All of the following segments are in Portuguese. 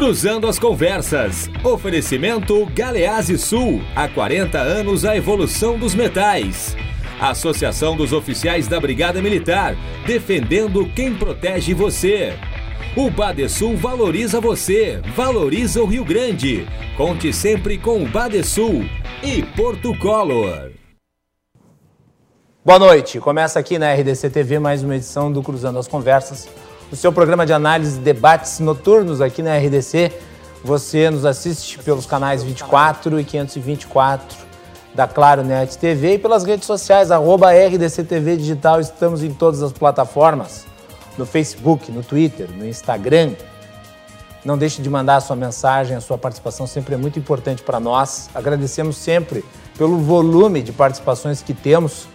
Cruzando as conversas. Oferecimento Galease Sul. Há 40 anos a evolução dos metais. Associação dos Oficiais da Brigada Militar. Defendendo quem protege você. O Badesul valoriza você, valoriza o Rio Grande. Conte sempre com o Badesul e Porto Color. Boa noite. Começa aqui na RDC TV mais uma edição do Cruzando as Conversas o seu programa de análise e debates noturnos aqui na RDC. Você nos assiste pelos canais 24 e 524 da Claro Net TV e pelas redes sociais, arroba RDC TV Digital. Estamos em todas as plataformas, no Facebook, no Twitter, no Instagram. Não deixe de mandar a sua mensagem, a sua participação sempre é muito importante para nós. Agradecemos sempre pelo volume de participações que temos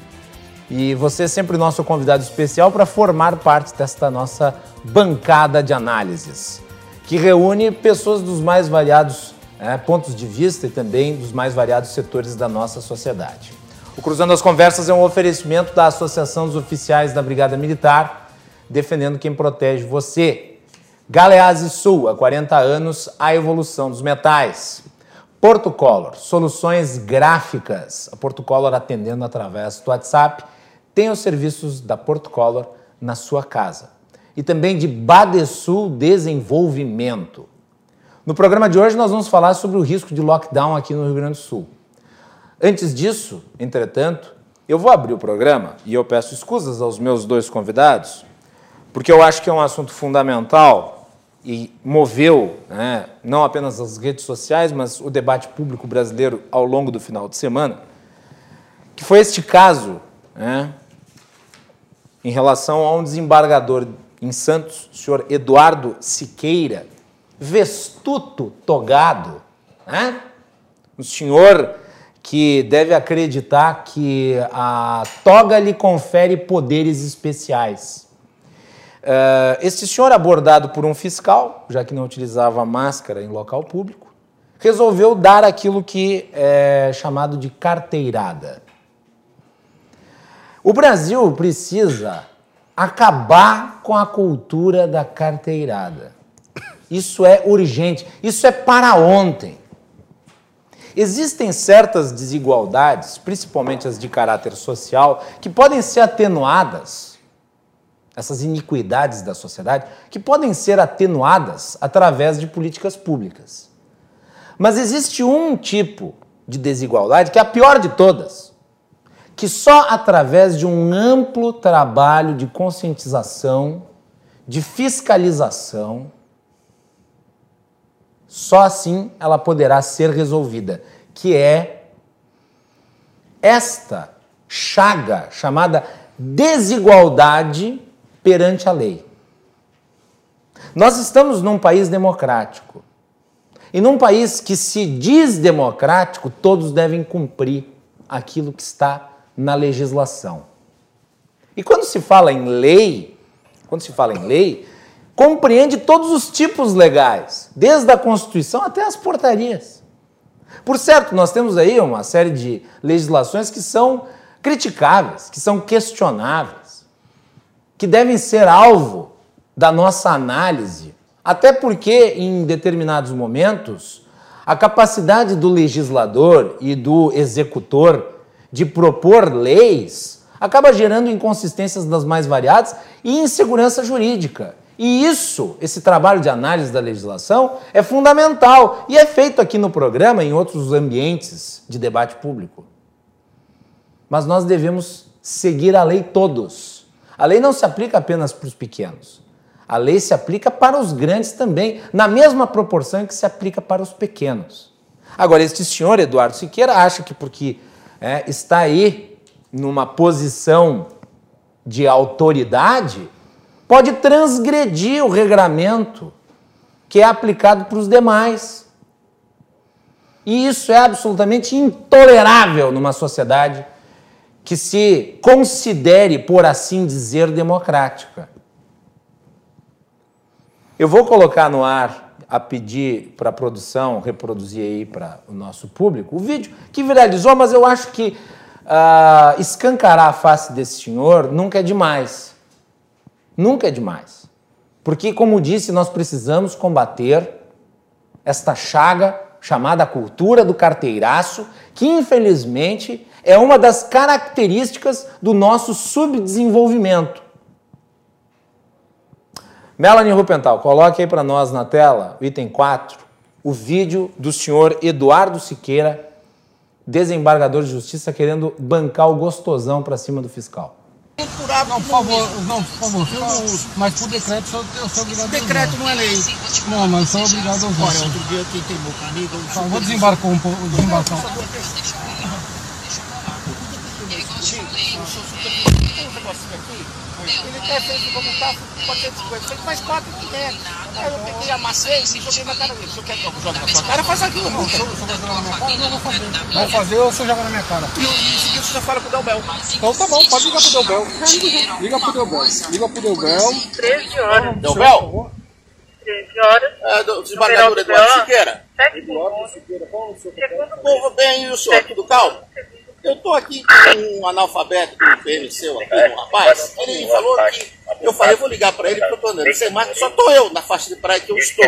e você é sempre nosso convidado especial para formar parte desta nossa bancada de análises, que reúne pessoas dos mais variados é, pontos de vista e também dos mais variados setores da nossa sociedade. O Cruzando as Conversas é um oferecimento da Associação dos Oficiais da Brigada Militar, defendendo quem protege você. Galeazzi Sul, há 40 anos, a evolução dos metais. Porto Color, soluções gráficas. A Porto Color atendendo através do WhatsApp tem os serviços da Porto Color na sua casa. E também de Badesul Desenvolvimento. No programa de hoje nós vamos falar sobre o risco de lockdown aqui no Rio Grande do Sul. Antes disso, entretanto, eu vou abrir o programa e eu peço escusas aos meus dois convidados, porque eu acho que é um assunto fundamental e moveu né, não apenas as redes sociais, mas o debate público brasileiro ao longo do final de semana, que foi este caso né, em relação a um desembargador em Santos, o senhor Eduardo Siqueira, vestuto togado, né? O senhor que deve acreditar que a toga lhe confere poderes especiais. Uh, este senhor, abordado por um fiscal, já que não utilizava máscara em local público, resolveu dar aquilo que é chamado de carteirada. O Brasil precisa acabar com a cultura da carteirada. Isso é urgente, isso é para ontem. Existem certas desigualdades, principalmente as de caráter social, que podem ser atenuadas, essas iniquidades da sociedade, que podem ser atenuadas através de políticas públicas. Mas existe um tipo de desigualdade que é a pior de todas, que só através de um amplo trabalho de conscientização, de fiscalização, só assim ela poderá ser resolvida, que é esta chaga chamada desigualdade perante a lei. Nós estamos num país democrático. E num país que se diz democrático, todos devem cumprir aquilo que está na legislação. E quando se fala em lei, quando se fala em lei, compreende todos os tipos legais, desde a Constituição até as portarias. Por certo, nós temos aí uma série de legislações que são criticáveis, que são questionáveis, que devem ser alvo da nossa análise, até porque em determinados momentos a capacidade do legislador e do executor de propor leis acaba gerando inconsistências das mais variadas e insegurança jurídica. E isso, esse trabalho de análise da legislação, é fundamental e é feito aqui no programa e em outros ambientes de debate público. Mas nós devemos seguir a lei todos. A lei não se aplica apenas para os pequenos. A lei se aplica para os grandes também, na mesma proporção que se aplica para os pequenos. Agora, este senhor, Eduardo Siqueira, acha que porque é, está aí numa posição de autoridade, pode transgredir o regramento que é aplicado para os demais. E isso é absolutamente intolerável numa sociedade que se considere, por assim dizer, democrática. Eu vou colocar no ar a pedir para a produção reproduzir aí para o nosso público o vídeo que viralizou, mas eu acho que uh, escancarar a face desse senhor nunca é demais. Nunca é demais. Porque, como disse, nós precisamos combater esta chaga chamada cultura do carteiraço, que infelizmente é uma das características do nosso subdesenvolvimento. Melanie Rupental, coloque aí para nós na tela, item 4, o vídeo do senhor Eduardo Siqueira, desembargador de justiça, querendo bancar o gostosão para cima do fiscal. Não, por favor, não, por favor, mas por decreto eu sou, eu sou obrigado Decreto não é lei. Não, mas sou obrigado a usar. Olha, outro dia quem teimou comigo... Tá, vou desembarcar um pouco, desembarcar. Ele até fez como tá, 450, fez mais 4 que 500. Aí eu peguei, amassei e joguei na cara dele. Se eu quer que eu jogue na sua cara, faz aquilo. Não, se eu eu vai jogar na minha cara, não vou fazer. Vou fazer ou você joga na minha cara? E em seguida você já fala com o Delbel. Então tá bom, pode ligar pro Delbel. Liga pro Delbel. Liga pro Delbel. 13 horas. Delbel? 13 horas. É, do desembargador Eduardo Siqueira. 7 segundos. Segundo Povo bem, e o senhor, tudo calmo? Eu tô aqui com um analfabeto do PMC aqui, um rapaz. Ele falou que. Eu falei, vou ligar para ele, porque eu tô andando sem marca, só tô eu na faixa de praia que eu estou.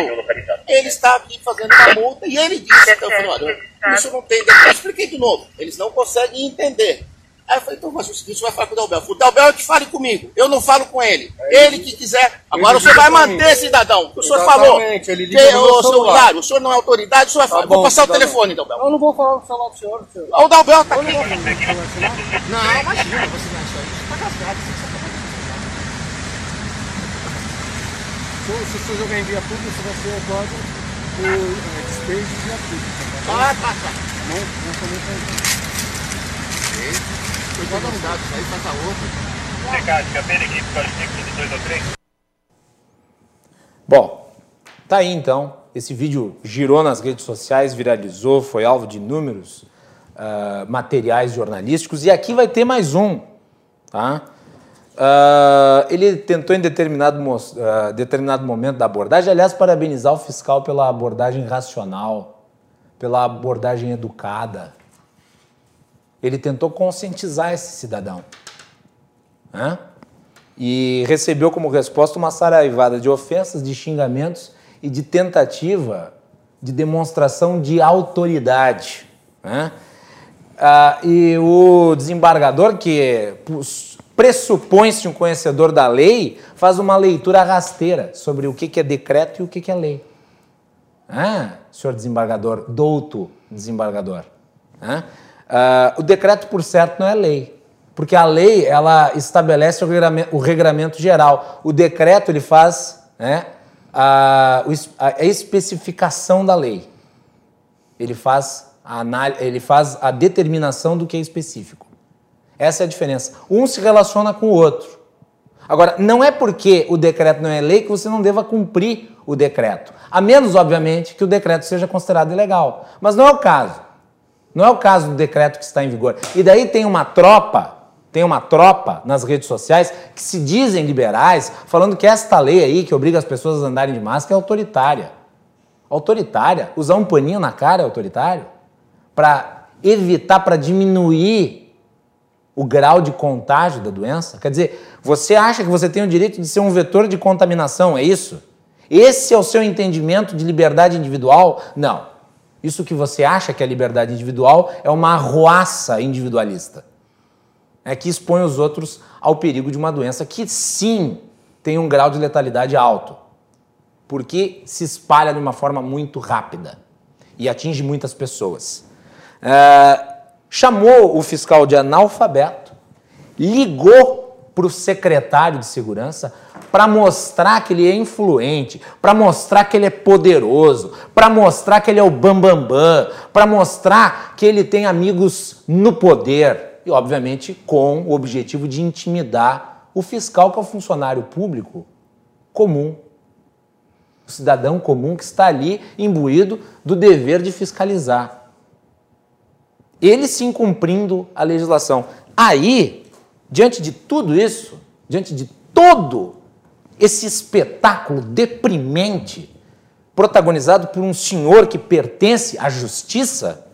Ele está aqui fazendo uma multa e ele disse, então, eu falei, olha, isso não tem. Eu expliquei de novo, eles não conseguem entender. Aí eu falei, então mas o seguinte, você vai falar com o Dalbel. O Dalbel é que fale comigo, eu não falo com ele. Ele que quiser. Agora Ele você vai manter, cidadão. O senhor falou. Ele Que, liga no ô, seu celular. O senhor não é autoridade, o senhor vai falar. Tá Vou bom, passar o cidadão. telefone, Dalbel. Eu não vou falar o celular do senhor, senhor. O Dalbel tá Eu aqui. não vou falar conversar. Não, imagina você não isso aí. Você tá rasgado, você tá Se eu- Se você jogar em via pública, você vai ser autuado por é, despejo de via pública. tá? Ah, tá, tá. Não, não cometa isso. Cuidado os dados, aí faz a outra. Bom, tá aí então. Esse vídeo girou nas redes sociais, viralizou, foi alvo de inúmeros ah, materiais jornalísticos. E aqui vai ter mais um. Tá? Ah, ele tentou em determinado, ah, determinado momento da abordagem, aliás, parabenizar o fiscal pela abordagem racional, pela abordagem educada. Ele tentou conscientizar esse cidadão. Né? e recebeu como resposta uma saraivada de ofensas, de xingamentos e de tentativa de demonstração de autoridade. né? Ah, e o desembargador, que pressupõe-se um conhecedor da lei, faz uma leitura rasteira sobre o que é decreto e o que que é lei. Ah, senhor desembargador, douto desembargador. né? Ah, o decreto, por certo, não é lei. Porque a lei, ela estabelece o regramento, o regramento geral. O decreto, ele faz né, a, a especificação da lei. Ele faz, a, ele faz a determinação do que é específico. Essa é a diferença. Um se relaciona com o outro. Agora, não é porque o decreto não é lei que você não deva cumprir o decreto. A menos, obviamente, que o decreto seja considerado ilegal. Mas não é o caso. Não é o caso do decreto que está em vigor. E daí tem uma tropa, tem uma tropa nas redes sociais que se dizem liberais, falando que esta lei aí, que obriga as pessoas a andarem de máscara, é autoritária. Autoritária? Usar um paninho na cara é autoritário? Para evitar, para diminuir o grau de contágio da doença? Quer dizer, você acha que você tem o direito de ser um vetor de contaminação, é isso? Esse é o seu entendimento de liberdade individual? Não. Isso que você acha que é liberdade individual é uma arruaça individualista. É que expõe os outros ao perigo de uma doença que sim tem um grau de letalidade alto, porque se espalha de uma forma muito rápida e atinge muitas pessoas. É, chamou o fiscal de analfabeto, ligou para o secretário de segurança para mostrar que ele é influente, para mostrar que ele é poderoso, para mostrar que ele é o bambambam, bam, bam, para mostrar que ele tem amigos no poder. E, obviamente, com o objetivo de intimidar o fiscal, que é o funcionário público comum, o cidadão comum que está ali imbuído do dever de fiscalizar. Ele sim cumprindo a legislação. Aí, diante de tudo isso, diante de todo esse espetáculo deprimente, protagonizado por um senhor que pertence à justiça,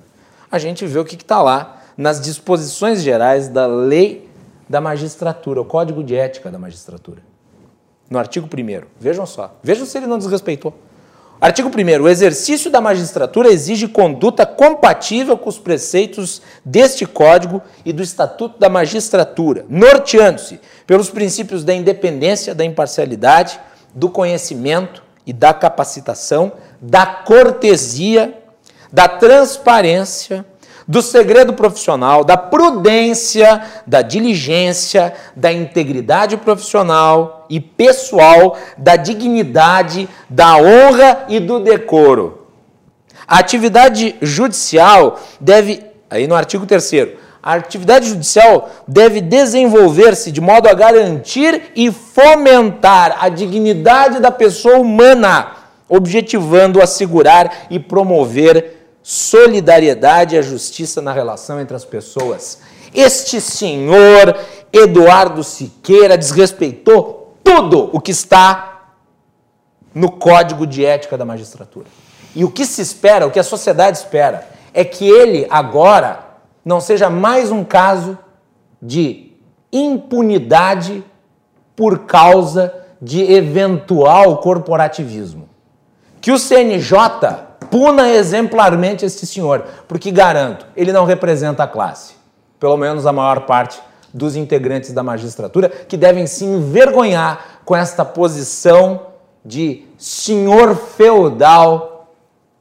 a gente vê o que está lá nas disposições gerais da lei da magistratura, o código de ética da magistratura. No artigo 1. Vejam só. Vejam se ele não desrespeitou. Artigo 1. O exercício da magistratura exige conduta compatível com os preceitos deste Código e do Estatuto da Magistratura, norteando-se pelos princípios da independência, da imparcialidade, do conhecimento e da capacitação, da cortesia, da transparência, do segredo profissional, da prudência, da diligência, da integridade profissional e pessoal, da dignidade, da honra e do decoro. A atividade judicial deve, aí no artigo 3 a atividade judicial deve desenvolver-se de modo a garantir e fomentar a dignidade da pessoa humana, objetivando assegurar e promover solidariedade e a justiça na relação entre as pessoas. Este senhor Eduardo Siqueira desrespeitou tudo o que está no Código de Ética da Magistratura. E o que se espera, o que a sociedade espera, é que ele agora não seja mais um caso de impunidade por causa de eventual corporativismo. Que o CNJ puna exemplarmente este senhor, porque garanto, ele não representa a classe, pelo menos a maior parte dos integrantes da magistratura, que devem se envergonhar com esta posição de senhor feudal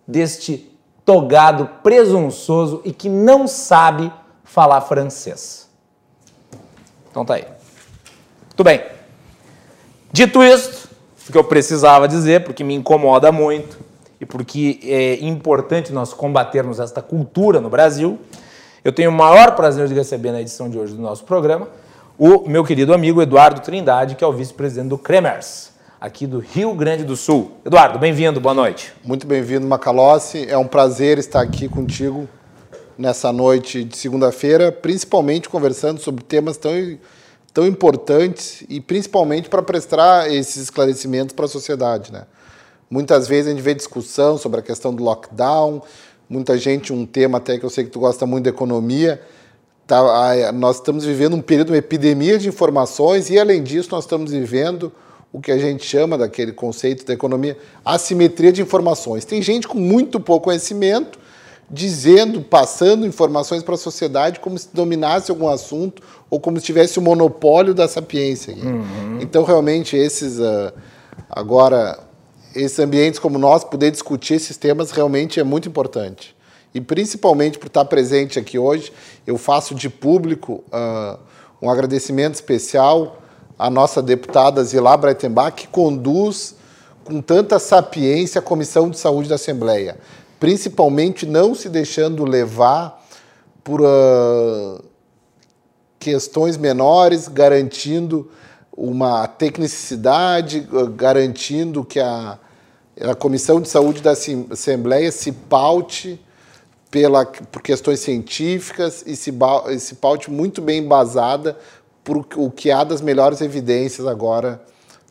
deste togado presunçoso e que não sabe falar francês. Então tá aí. Tudo bem. Dito isto, o que eu precisava dizer, porque me incomoda muito, e porque é importante nós combatermos esta cultura no Brasil, eu tenho o maior prazer de receber na edição de hoje do nosso programa o meu querido amigo Eduardo Trindade, que é o vice-presidente do Cremers, aqui do Rio Grande do Sul. Eduardo, bem-vindo, boa noite. Muito bem-vindo, Macalossi. É um prazer estar aqui contigo nessa noite de segunda-feira, principalmente conversando sobre temas tão, tão importantes e principalmente para prestar esses esclarecimentos para a sociedade, né? Muitas vezes a gente vê discussão sobre a questão do lockdown, muita gente, um tema até que eu sei que tu gosta muito da economia. Tá, nós estamos vivendo um período, uma epidemia de informações e, além disso, nós estamos vivendo o que a gente chama daquele conceito da economia, assimetria de informações. Tem gente com muito pouco conhecimento dizendo, passando informações para a sociedade como se dominasse algum assunto ou como se tivesse o monopólio da sapiência. Uhum. Então, realmente, esses uh, agora esses ambientes como nós, poder discutir esses temas realmente é muito importante. E principalmente por estar presente aqui hoje, eu faço de público uh, um agradecimento especial à nossa deputada Zilá Breitenbach, que conduz com tanta sapiência a Comissão de Saúde da Assembleia, principalmente não se deixando levar por uh, questões menores, garantindo uma tecnicidade, garantindo que a, a Comissão de Saúde da Assembleia se paute pela, por questões científicas e se, se paute muito bem embasada por o que há das melhores evidências agora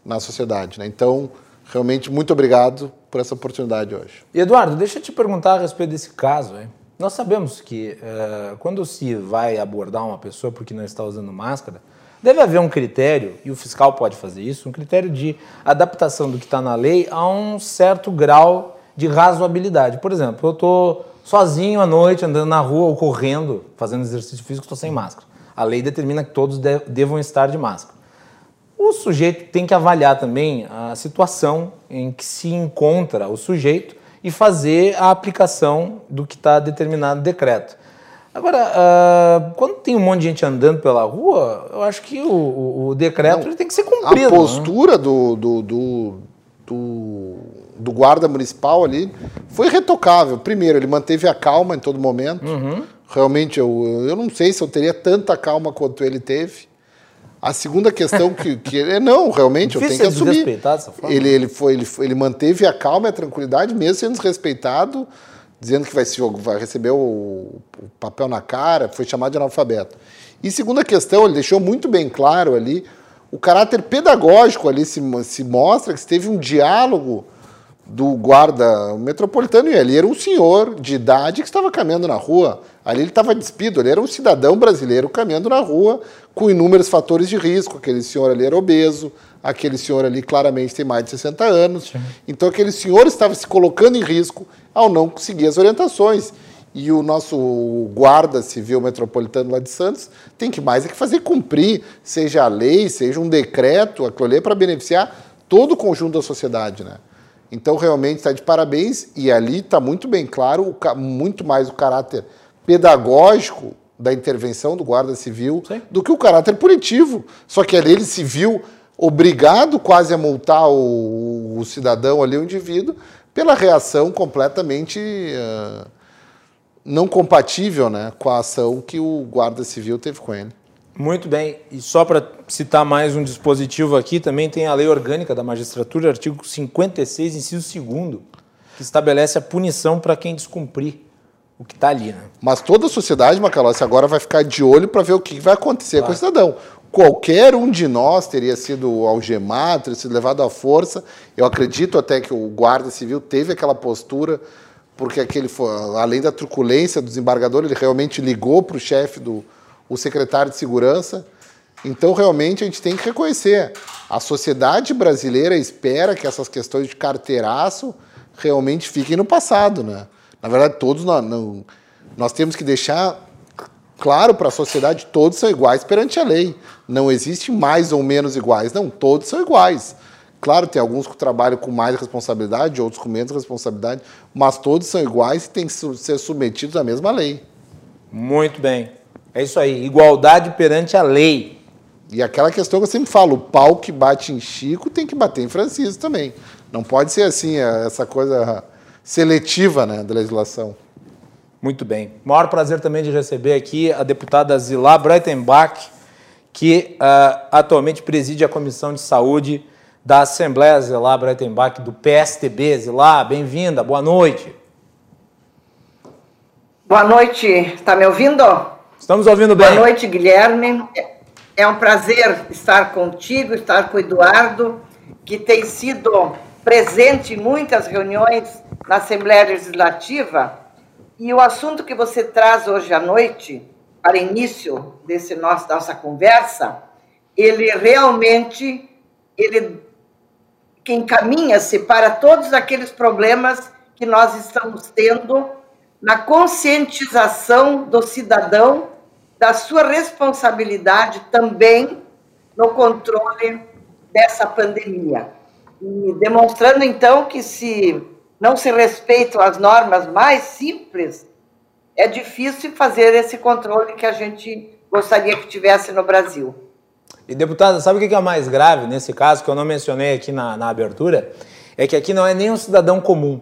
na sociedade. Né? Então, realmente, muito obrigado por essa oportunidade hoje. E Eduardo, deixa eu te perguntar a respeito desse caso. Hein? Nós sabemos que uh, quando se vai abordar uma pessoa porque não está usando máscara, Deve haver um critério, e o fiscal pode fazer isso, um critério de adaptação do que está na lei a um certo grau de razoabilidade. Por exemplo, eu estou sozinho à noite, andando na rua ou correndo, fazendo exercício físico, estou sem máscara. A lei determina que todos devam estar de máscara. O sujeito tem que avaliar também a situação em que se encontra o sujeito e fazer a aplicação do que está determinado no decreto. Agora, uh, quando tem um monte de gente andando pela rua, eu acho que o, o, decreto Não, tem que ser cumprido. A né? postura né? do, do, do, do, do, guarda municipal ali foi retocável. Primeiro, ele manteve a calma em todo momento. Uhum. Realmente, eu, eu não sei se eu teria tanta calma quanto ele teve. A segunda questão que, que é não, realmente Difícil eu tenho que assumir. Dessa forma. Ele, ele, foi, ele, ele manteve a calma e a tranquilidade, mesmo sendo desrespeitado dizendo que vai, vai receber o, o, papel na cara, foi chamado de analfabeto. E segunda questão, ele deixou muito bem claro ali, o caráter pedagógico ali se, se mostra que se teve um diálogo do guarda metropolitano e ele era um senhor de idade que estava caminhando na rua. Ali ele estava despido, ele era um cidadão brasileiro caminhando na rua com inúmeros fatores de risco. Aquele senhor ali era obeso, Aquele senhor ali claramente tem mais de 60 anos. Então aquele senhor estava se colocando em risco ao não seguir as orientações. E o nosso guarda civil metropolitano lá de Santos tem que mais é que fazer cumprir, seja a lei, seja um decreto, aquilo ali é para beneficiar todo o conjunto da sociedade, né? Então, realmente, está de parabéns. E ali está muito bem claro, muito mais o caráter pedagógico da intervenção do guarda civil Sim. do que o caráter punitivo. Só que ali ele se viu obrigado quase a multar o, o cidadão ali, o indivíduo, pela reação completamente ah, não compatível né, com a ação que o guarda civil teve com ele. Muito bem. E só para citar mais um dispositivo aqui, também tem a Lei Orgânica da Magistratura, artigo 56, inciso 2 que estabelece a punição para quem descumprir o que está ali. Né? Mas toda a sociedade, Macalossi, agora vai ficar de olho para ver o que vai acontecer com o cidadão. Qualquer um de nós teria sido algemado, teria sido levado à força. Eu acredito até que o guarda civil teve aquela postura, porque aquele além da truculência do desembargador, ele realmente ligou para o chefe do o secretário de segurança. Então, realmente, a gente tem que reconhecer. A sociedade brasileira espera que essas questões de carteiraço realmente fiquem no passado, né? Na verdade, todos nós, nós temos que deixar claro para a sociedade todos são iguais perante a lei. Não existe mais ou menos iguais. Não, todos são iguais. Claro, tem alguns que trabalham com mais responsabilidade, outros com menos responsabilidade, mas todos são iguais e têm que ser submetidos à mesma lei. Muito bem. É isso aí. Igualdade perante a lei. E aquela questão que eu sempre falo, o pau que bate em Chico tem que bater em Francisco também. Não pode ser assim, é, essa coisa seletiva né, da legislação. Muito bem. Maior prazer também de receber aqui a deputada Zilá Breitenbach, que ah, atualmente preside a Comissão de Saúde da Assembleia Zilá Breitenbach do PSTB. Zilá, bem-vinda, boa noite. Boa noite, está me ouvindo? Estamos ouvindo bem. Boa noite, Guilherme. É um prazer estar contigo, estar com o Eduardo, que tem sido presente em muitas reuniões na Assembleia Legislativa. E o assunto que você traz hoje à noite, para início desse nosso, nossa conversa, ele realmente ele encaminha-se para todos aqueles problemas que nós estamos tendo na conscientização do cidadão da sua responsabilidade também no controle dessa pandemia. E demonstrando então que se não se respeitam as normas mais simples, é difícil fazer esse controle que a gente gostaria que tivesse no Brasil. E, deputada, sabe o que é mais grave nesse caso, que eu não mencionei aqui na, na abertura? É que aqui não é nem um cidadão comum.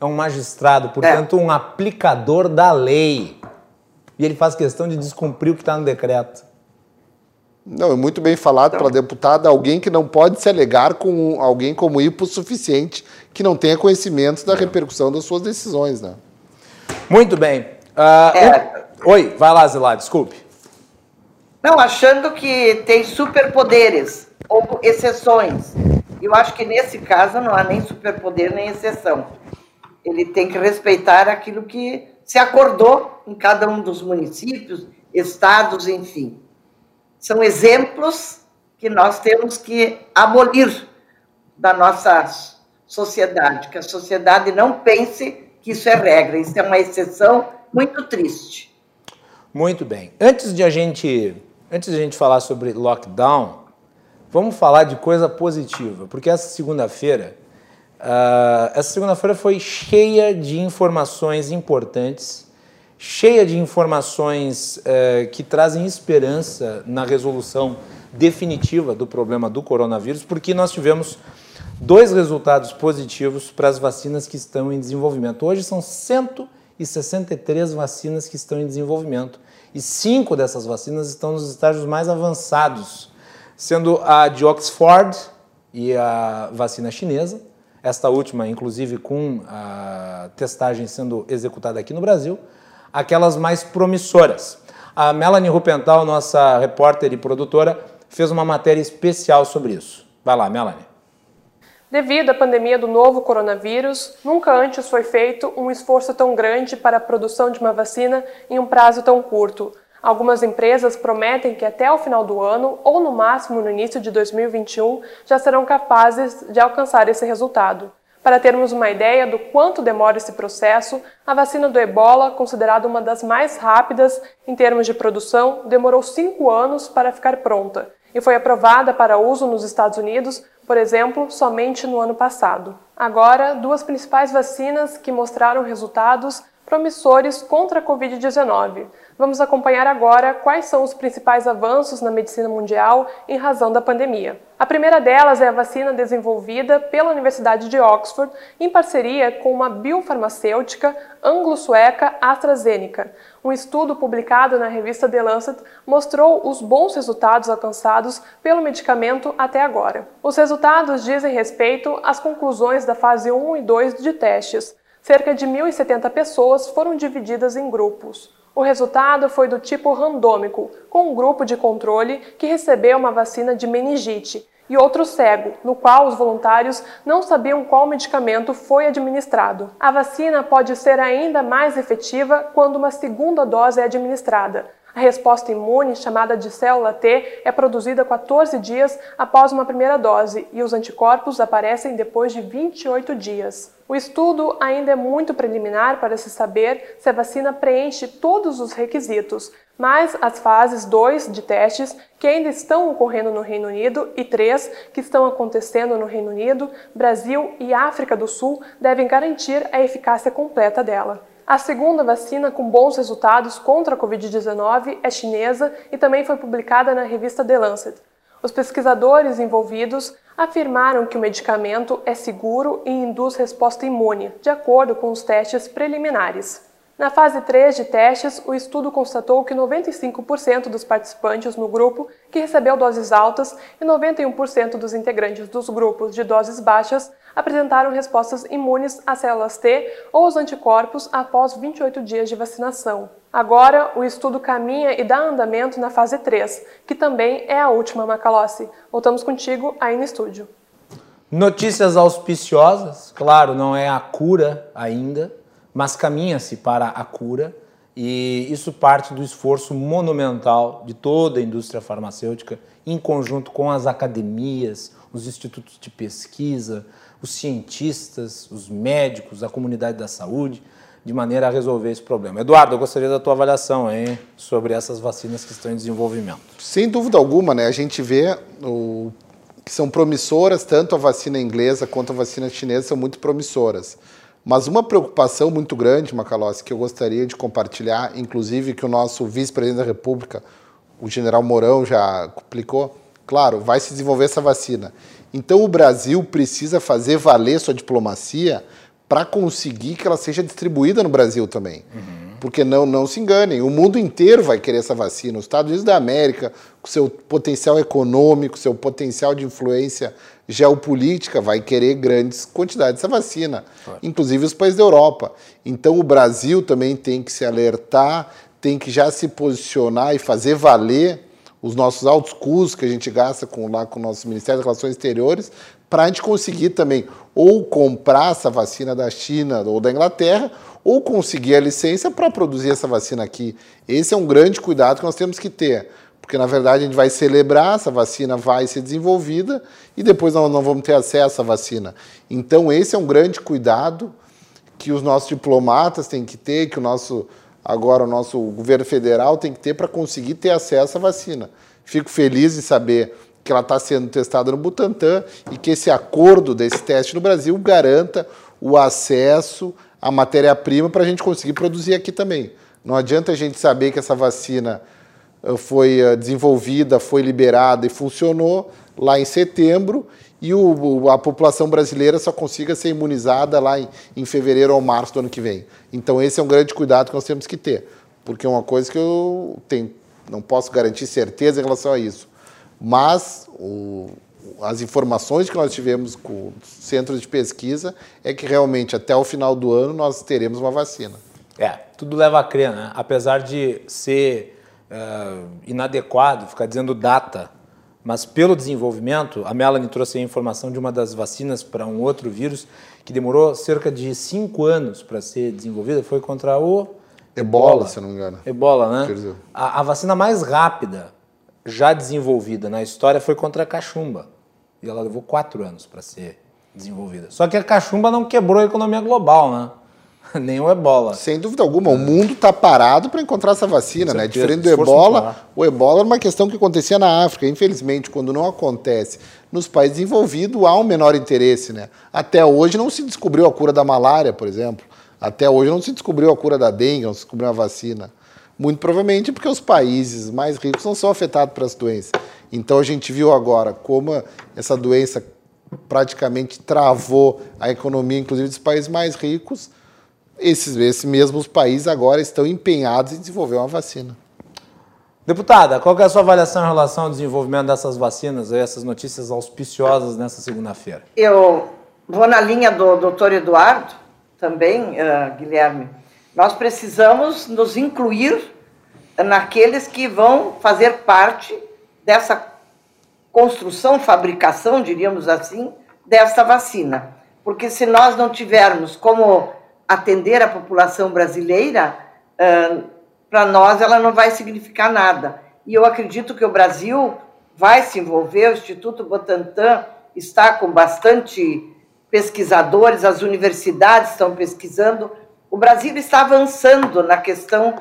É um magistrado, portanto, um aplicador da lei. E ele faz questão de descumprir o que está no decreto. Não, é muito bem falado pela deputada, alguém que não pode se alegar com alguém como hipossuficiente, que não tenha conhecimento da repercussão das suas decisões, né? Muito bem. Ah, É. o- Oi, vai lá, Zilá, desculpe. Não, achando que tem superpoderes ou exceções. Eu acho que nesse caso não há nem superpoder nem exceção. Ele tem que respeitar aquilo que se acordou em cada um dos municípios, estados, enfim. São exemplos que nós temos que abolir da nossa sociedade, que a sociedade não pense que isso é regra, isso é uma exceção muito triste. Muito bem. Antes de a gente, antes de a gente falar sobre lockdown, vamos falar de coisa positiva, porque essa segunda-feira, ah, essa segunda-feira foi cheia de informações importantes, cheia de informações eh, que trazem esperança na resolução definitiva do problema do coronavírus, porque nós tivemos dois resultados positivos para as vacinas que estão em desenvolvimento. Hoje são 163 vacinas que estão em desenvolvimento e cinco dessas vacinas estão nos estágios mais avançados, sendo a de Oxford e a vacina chinesa, esta última, inclusive, com a testagem sendo executada aqui no Brasil, aquelas mais promissoras. A Melanie Rupental, nossa repórter e produtora, fez uma matéria especial sobre isso. Vai lá, Melanie. Devido à pandemia do novo coronavírus, nunca antes foi feito um esforço tão grande para a produção de uma vacina em um prazo tão curto. Algumas empresas prometem que até o final do ano, ou no máximo no início de 2021, já serão capazes de alcançar esse resultado. Para termos uma ideia do quanto demora esse processo, a vacina do ebola, considerada uma das mais rápidas em termos de produção, demorou cinco anos para ficar pronta e foi aprovada para uso nos Estados Unidos, por exemplo, somente no ano passado. Agora, duas principais vacinas que mostraram resultados promissores contra a Covid-19. Vamos acompanhar agora quais são os principais avanços na medicina mundial em razão da pandemia. A primeira delas é a vacina desenvolvida pela Universidade de Oxford em parceria com uma biofarmacêutica anglo-sueca AstraZeneca. Um estudo publicado na revista The Lancet mostrou os bons resultados alcançados pelo medicamento até agora. Os resultados dizem respeito às conclusões da fase 1 e 2 de testes cerca de 1.070 pessoas foram divididas em grupos. O resultado foi do tipo randômico, com um grupo de controle que recebeu uma vacina de meningite e outro cego, no qual os voluntários não sabiam qual medicamento foi administrado. A vacina pode ser ainda mais efetiva quando uma segunda dose é administrada. A resposta imune, chamada de célula T, é produzida 14 dias após uma primeira dose e os anticorpos aparecem depois de 28 dias. O estudo ainda é muito preliminar para se saber se a vacina preenche todos os requisitos, mas as fases 2 de testes, que ainda estão ocorrendo no Reino Unido, e 3, que estão acontecendo no Reino Unido, Brasil e África do Sul, devem garantir a eficácia completa dela. A segunda vacina com bons resultados contra a Covid-19 é chinesa e também foi publicada na revista The Lancet. Os pesquisadores envolvidos afirmaram que o medicamento é seguro e induz resposta imune, de acordo com os testes preliminares. Na fase 3 de testes, o estudo constatou que 95% dos participantes no grupo que recebeu doses altas e 91% dos integrantes dos grupos de doses baixas apresentaram respostas imunes às células T ou aos anticorpos após 28 dias de vacinação. Agora, o estudo caminha e dá andamento na fase 3, que também é a última, Macalossi. Voltamos contigo aí no estúdio. Notícias auspiciosas, claro, não é a cura ainda, mas caminha-se para a cura e isso parte do esforço monumental de toda a indústria farmacêutica, em conjunto com as academias, os institutos de pesquisa, os cientistas, os médicos, a comunidade da saúde, de maneira a resolver esse problema. Eduardo, eu gostaria da tua avaliação hein, sobre essas vacinas que estão em desenvolvimento. Sem dúvida alguma, né? A gente vê o, que são promissoras, tanto a vacina inglesa quanto a vacina chinesa são muito promissoras. Mas uma preocupação muito grande, Macalossi, que eu gostaria de compartilhar, inclusive que o nosso vice-presidente da República, o general Mourão, já publicou, claro, vai se desenvolver essa vacina. Então o Brasil precisa fazer valer sua diplomacia para conseguir que ela seja distribuída no Brasil também. Uhum. Porque não, não se enganem, o mundo inteiro vai querer essa vacina. Os Estados Unidos da América, com seu potencial econômico, seu potencial de influência geopolítica, vai querer grandes quantidades dessa vacina, claro. inclusive os países da Europa. Então o Brasil também tem que se alertar, tem que já se posicionar e fazer valer os nossos altos custos que a gente gasta com, lá com o nosso Ministério das Relações Exteriores, para a gente conseguir também ou comprar essa vacina da China ou da Inglaterra, ou conseguir a licença para produzir essa vacina aqui. Esse é um grande cuidado que nós temos que ter, porque na verdade a gente vai celebrar, essa vacina vai ser desenvolvida e depois nós não vamos ter acesso à vacina. Então, esse é um grande cuidado que os nossos diplomatas têm que ter, que o nosso agora o nosso governo federal tem que ter para conseguir ter acesso à vacina. Fico feliz em saber que ela está sendo testada no Butantan e que esse acordo desse teste no Brasil garanta o acesso à matéria-prima para a gente conseguir produzir aqui também. Não adianta a gente saber que essa vacina eh, foi eh, desenvolvida, foi liberada e funcionou lá em setembro e o, a população brasileira só consiga ser imunizada lá em, em, fevereiro ou março do ano que vem. Então esse é um grande cuidado que nós temos que ter, porque é uma coisa que eu tenho, não posso garantir certeza em relação a isso. Mas o, as informações que nós tivemos com centros de pesquisa é que realmente até o final do ano nós teremos uma vacina. É, tudo leva a crer, né? Apesar de ser uh, inadequado ficar dizendo data mas pelo desenvolvimento, a Melanie trouxe a informação de uma das vacinas para um outro vírus que demorou cerca de cinco anos para ser desenvolvida, foi contra o Ebola, se eu não me engano. Ebola, né? Quer dizer. A, a vacina mais rápida já desenvolvida na história foi contra a cachumba. E ela levou quatro anos para ser desenvolvida. Só que a cachumba não quebrou a economia global, né? Nem o ebola. Sem dúvida alguma, o mundo está parado para encontrar essa vacina, né? Diferente do ebola, o ebola era uma questão que acontecia na África. Infelizmente, quando não acontece nos países desenvolvidos, há um menor interesse, né? Até hoje não se descobriu a cura da malária, por exemplo. Até hoje não se descobriu a cura da dengue, não se descobriu a vacina. Muito provavelmente porque os países mais ricos não são afetados por essa doença. Então a gente viu agora como essa doença praticamente travou a economia, inclusive dos países mais ricos. Esses, esses mesmos países agora estão empenhados em desenvolver uma vacina. Deputada, qual que é a sua avaliação em relação ao desenvolvimento dessas vacinas, essas notícias auspiciosas nessa segunda-feira? Eu vou na linha do doutor Eduardo, também, uh, Guilherme. Nós precisamos nos incluir naqueles que vão fazer parte dessa construção, fabricação, diríamos assim, dessa vacina. Porque se nós não tivermos como atender a população brasileira, para nós ela não vai significar nada. E eu acredito que o Brasil vai se envolver, o Instituto Butantan está com bastante pesquisadores, as universidades estão pesquisando. O Brasil está avançando na questão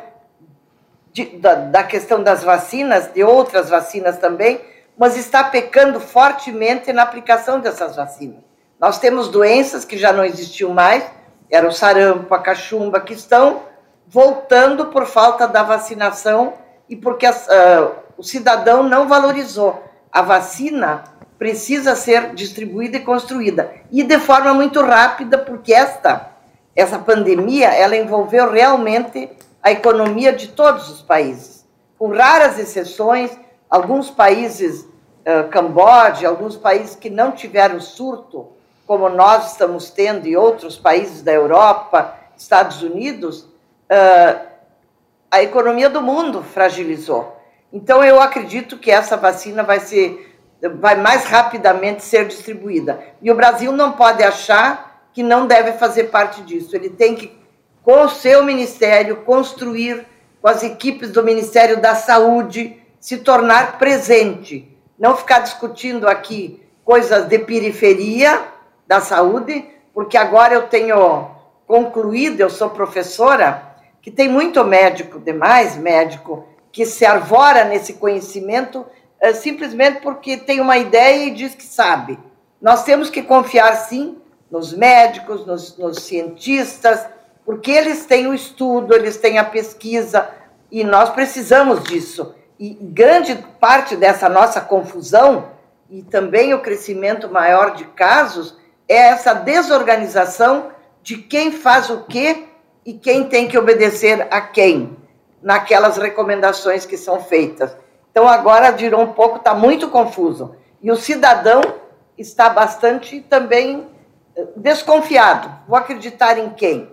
de, da, da questão das vacinas, de outras vacinas também, mas está pecando fortemente na aplicação dessas vacinas. Nós temos doenças que já não existiam mais, era o sarampo, a cachumba, que estão voltando por falta da vacinação e porque as, uh, o cidadão não valorizou. A vacina precisa ser distribuída e construída e de forma muito rápida, porque esta essa pandemia ela envolveu realmente a economia de todos os países, com raras exceções. Alguns países, uh, Camboja, alguns países que não tiveram surto, como nós estamos tendo, e outros países da Europa, Estados Unidos, a economia do mundo fragilizou. Então, eu acredito que essa vacina vai ser vai mais rapidamente ser distribuída. E o Brasil não pode achar que não deve fazer parte disso. Ele tem que, com o seu ministério, construir com as equipes do Ministério da Saúde, se tornar presente. Não ficar discutindo aqui coisas de periferia da saúde, porque agora eu tenho concluído, eu sou professora, que tem muito médico, demais médico, que se arvora nesse conhecimento é, simplesmente porque tem uma ideia e diz que sabe. Nós temos que confiar, sim, nos médicos, nos, nos cientistas, porque eles têm o estudo, eles têm a pesquisa, e nós precisamos disso. E grande parte dessa nossa confusão e também o crescimento maior de casos é essa desorganização de quem faz o quê e quem tem que obedecer a quem naquelas recomendações que são feitas. Então agora virou um pouco, está muito confuso. E o cidadão está bastante também eh, desconfiado. Vou acreditar em quem?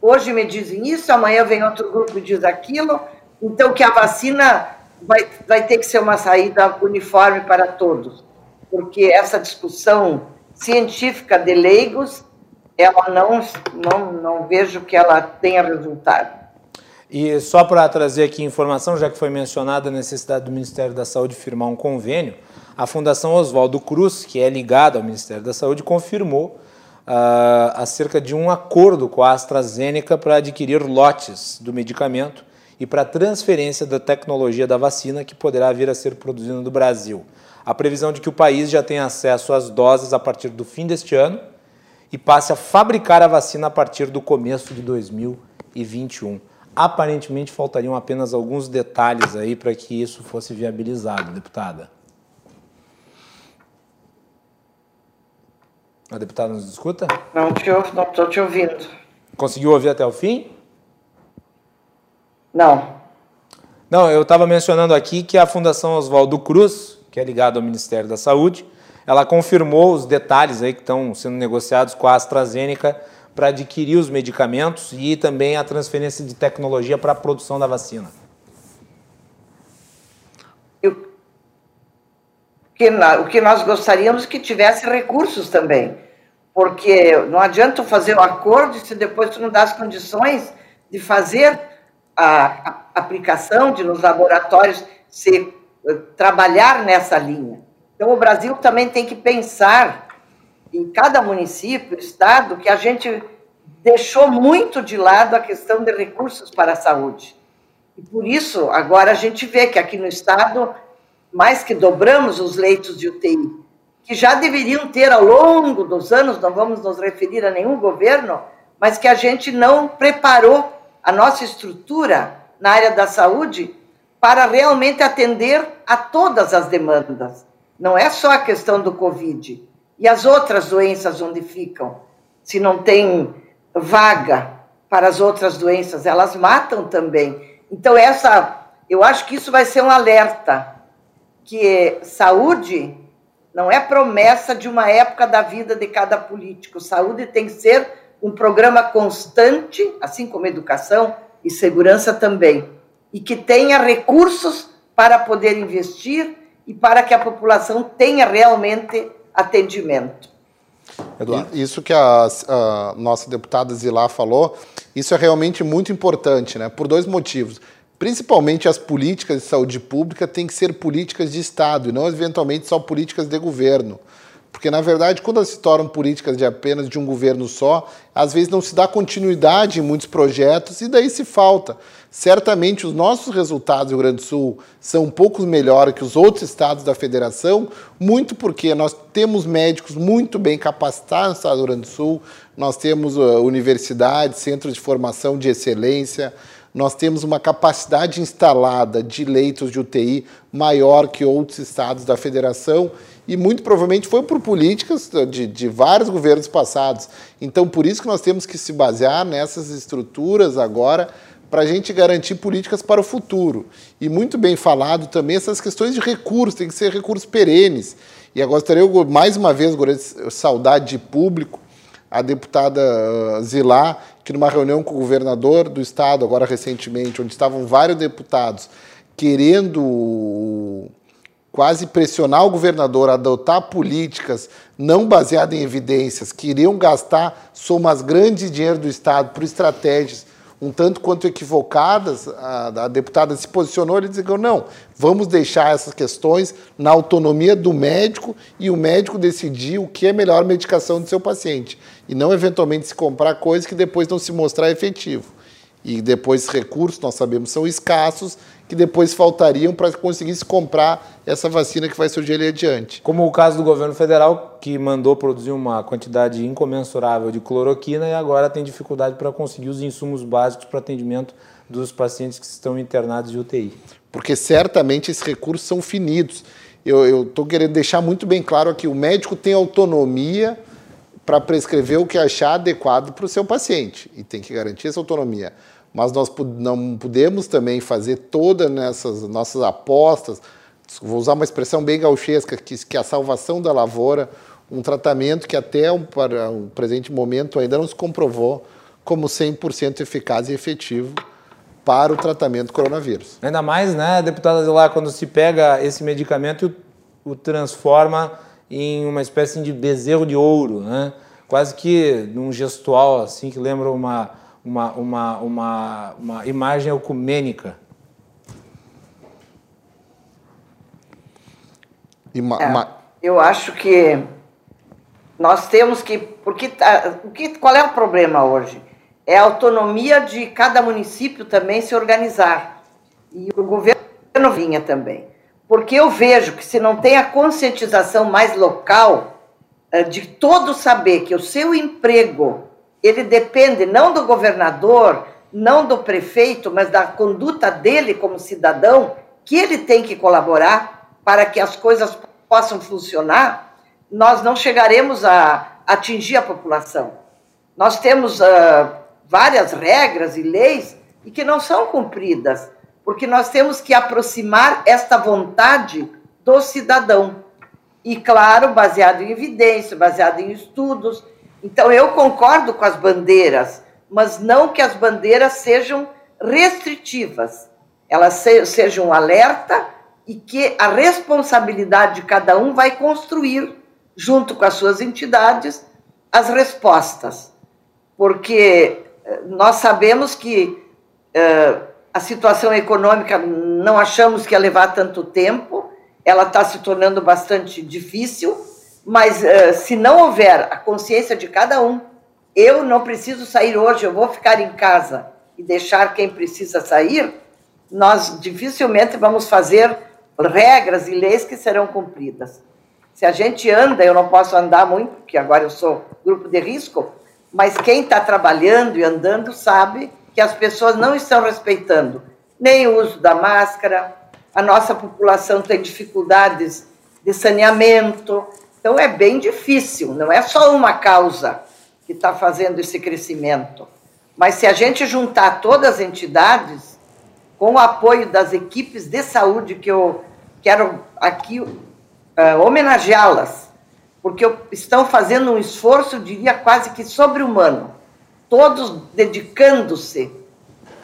Hoje me dizem isso, amanhã vem outro grupo e diz aquilo. Então que a vacina vai, vai ter que ser uma saída uniforme para todos. Porque essa discussão científica de leigos, ela não, não, não vejo que ela tenha resultado. E só para trazer aqui informação, já que foi mencionada a necessidade do Ministério da Saúde firmar um convênio, a Fundação Oswaldo Cruz, que é ligada ao Ministério da Saúde, confirmou uh, acerca de um acordo com a AstraZeneca para adquirir lotes do medicamento e para transferência da tecnologia da vacina que poderá vir a ser produzida no Brasil. A previsão de que o país já tenha acesso às doses a partir do fim deste ano e passe a fabricar a vacina a partir do começo de 2021. Aparentemente faltariam apenas alguns detalhes aí para que isso fosse viabilizado, deputada. A deputada nos escuta? Não te ouvo, não estou te ouvindo. Conseguiu ouvir até o fim? Não. Não, eu estava mencionando aqui que a Fundação Oswaldo Cruz, que é ligada ao Ministério da Saúde, ela confirmou os detalhes aí que estão sendo negociados com a AstraZeneca para adquirir os medicamentos e também a transferência de tecnologia para a produção da vacina? o que nós gostaríamos que tivesse recursos também, porque não adianta fazer o um acordo se depois tu não dá as condições de fazer a, aplicação de nos laboratórios se eh, trabalhar nessa linha. Então, o Brasil também tem que pensar em cada município, estado, que a gente deixou muito de lado a questão de recursos para a saúde. E por isso, agora a gente vê que aqui no estado, mais que dobramos os leitos de UTI, que já deveriam ter ao longo dos anos, não vamos nos referir a nenhum governo, mas que a gente não preparou a nossa estrutura na área da saúde para realmente atender a todas as demandas. Não é só a questão do Covid. E as outras doenças onde ficam? Se não tem vaga para as outras doenças, elas matam também. Então, essa, eu acho que isso vai ser um alerta, que saúde não é promessa de uma época da vida de cada político. Saúde tem que ser um programa constante, assim como educação e segurança também, e que tenha recursos para poder investir e para que a população tenha realmente atendimento. Eduardo. Isso que a, a nossa deputada Zilá falou, isso é realmente muito importante, né? Por dois motivos. Principalmente as políticas de saúde pública têm que ser políticas de Estado e não eventualmente só políticas de governo. Porque, na verdade, quando elas se tornam políticas de apenas de um governo só, às vezes não se dá continuidade em muitos projetos e daí se falta. Certamente os nossos resultados no Rio Grande do Sul são um pouco melhores que os outros estados da federação, muito porque nós temos médicos muito bem capacitados no estado do Rio Grande do Sul, nós temos uh, universidades, centros de formação de excelência, nós temos uma capacidade instalada de leitos de UTI maior que outros estados da federação e muito provavelmente foi por políticas de, de, vários governos passados. Então, por isso que nós temos que se basear nessas estruturas agora para a gente garantir políticas para o futuro. E muito bem falado também essas questões de recursos, tem que ser recursos perenes. E agora gostaria mais uma vez, saudade de público, a deputada ah, Zilá, que numa reunião com o governador do estado, agora recentemente, onde estavam vários deputados querendo quase pressionar o governador a adotar políticas não baseadas em evidências, que iriam gastar somas grandes de dinheiro do Estado por estratégias um tanto quanto equivocadas, a, a deputada se posicionou e disse que não, vamos deixar essas questões na autonomia do médico e o médico decidir o que é melhor medicação do seu paciente e não eventualmente se comprar coisas que depois não se mostrar efetivo. E depois recursos, nós sabemos, são escassos que depois faltariam para conseguir se comprar essa vacina que vai surgir ali adiante. Como o caso do governo federal, que mandou produzir uma quantidade incomensurável de cloroquina e agora tem dificuldade para conseguir os insumos básicos para atendimento dos pacientes que estão internados de UTI. Porque certamente esses recursos são finitos. Eu estou querendo deixar muito bem claro aqui: o médico tem autonomia para prescrever o que achar adequado para o seu paciente e tem que garantir essa autonomia mas nós não podemos também fazer todas nessas nossas apostas, vou usar uma expressão bem gauchesca, que, que a salvação da lavoura, um tratamento que até um, para o presente momento ainda não se comprovou como 100% eficaz e efetivo para o tratamento do coronavírus. Ainda mais, né, deputada Zelar, quando se pega esse medicamento e o transforma em uma espécie de bezerro de ouro, né? quase que num gestual assim que lembra uma uma, uma, uma, uma imagem ecumênica. É, eu acho que nós temos que. Porque tá, o que, qual é o problema hoje? É a autonomia de cada município também se organizar. E o governo vinha também. Porque eu vejo que se não tem a conscientização mais local, eh, de todo saber que o seu emprego ele depende não do governador, não do prefeito, mas da conduta dele como cidadão, que ele tem que colaborar para que as coisas possam funcionar, nós não chegaremos a atingir a população. Nós temos uh, várias regras e leis e que não são cumpridas, porque nós temos que aproximar esta vontade do cidadão. E, claro, baseado em evidência, baseado em estudos, então, eu concordo com as bandeiras, mas não que as bandeiras sejam restritivas. Elas se, sejam um alerta e que a responsabilidade de cada um vai construir, junto com as suas entidades, as respostas. Porque eh, nós sabemos que uh, a situação econômica não achamos que ia levar tanto tempo, ela está se tornando bastante difícil, mas uh, se não houver a consciência de cada um, eu não preciso sair hoje, eu vou ficar em casa e deixar quem precisa sair, nós dificilmente vamos fazer regras e leis que serão cumpridas. Se a gente anda, eu não posso andar muito, porque agora eu sou grupo de risco, mas quem está trabalhando e andando sabe que as pessoas não estão respeitando nem o uso da máscara, a nossa população tem dificuldades de saneamento, então é bem difícil, não é só uma causa que está fazendo esse crescimento. Mas se a gente juntar todas as entidades, com o apoio das equipes de saúde, que eu quero aqui uh, homenageá-las, porque estão fazendo um esforço, diria, quase que sobre-humano, todos dedicando-se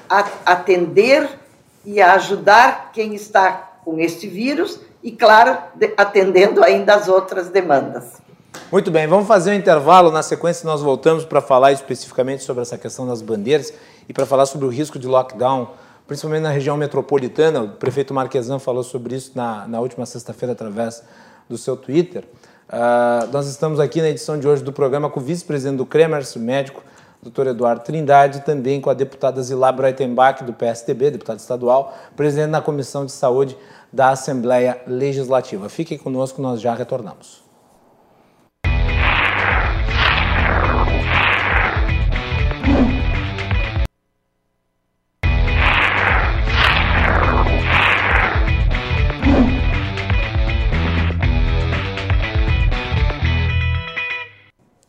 a atender e a ajudar quem está com este vírus e, claro, atendendo ainda as outras demandas. Muito bem, vamos fazer um intervalo. Na sequência, nós voltamos para falar especificamente sobre essa questão das bandeiras e para falar sobre o risco de lockdown, principalmente na região metropolitana. O prefeito Marquesan falou sobre isso na, na última sexta-feira através do seu Twitter. Uh, nós estamos aqui na edição de hoje do programa com o vice-presidente do Kremers, médico, doutor Eduardo Trindade, também com a deputada Zilá Breitenbach, do PSTB, deputada estadual, presidente da Comissão de Saúde da Assembleia Legislativa. Fiquem conosco, nós já retornamos.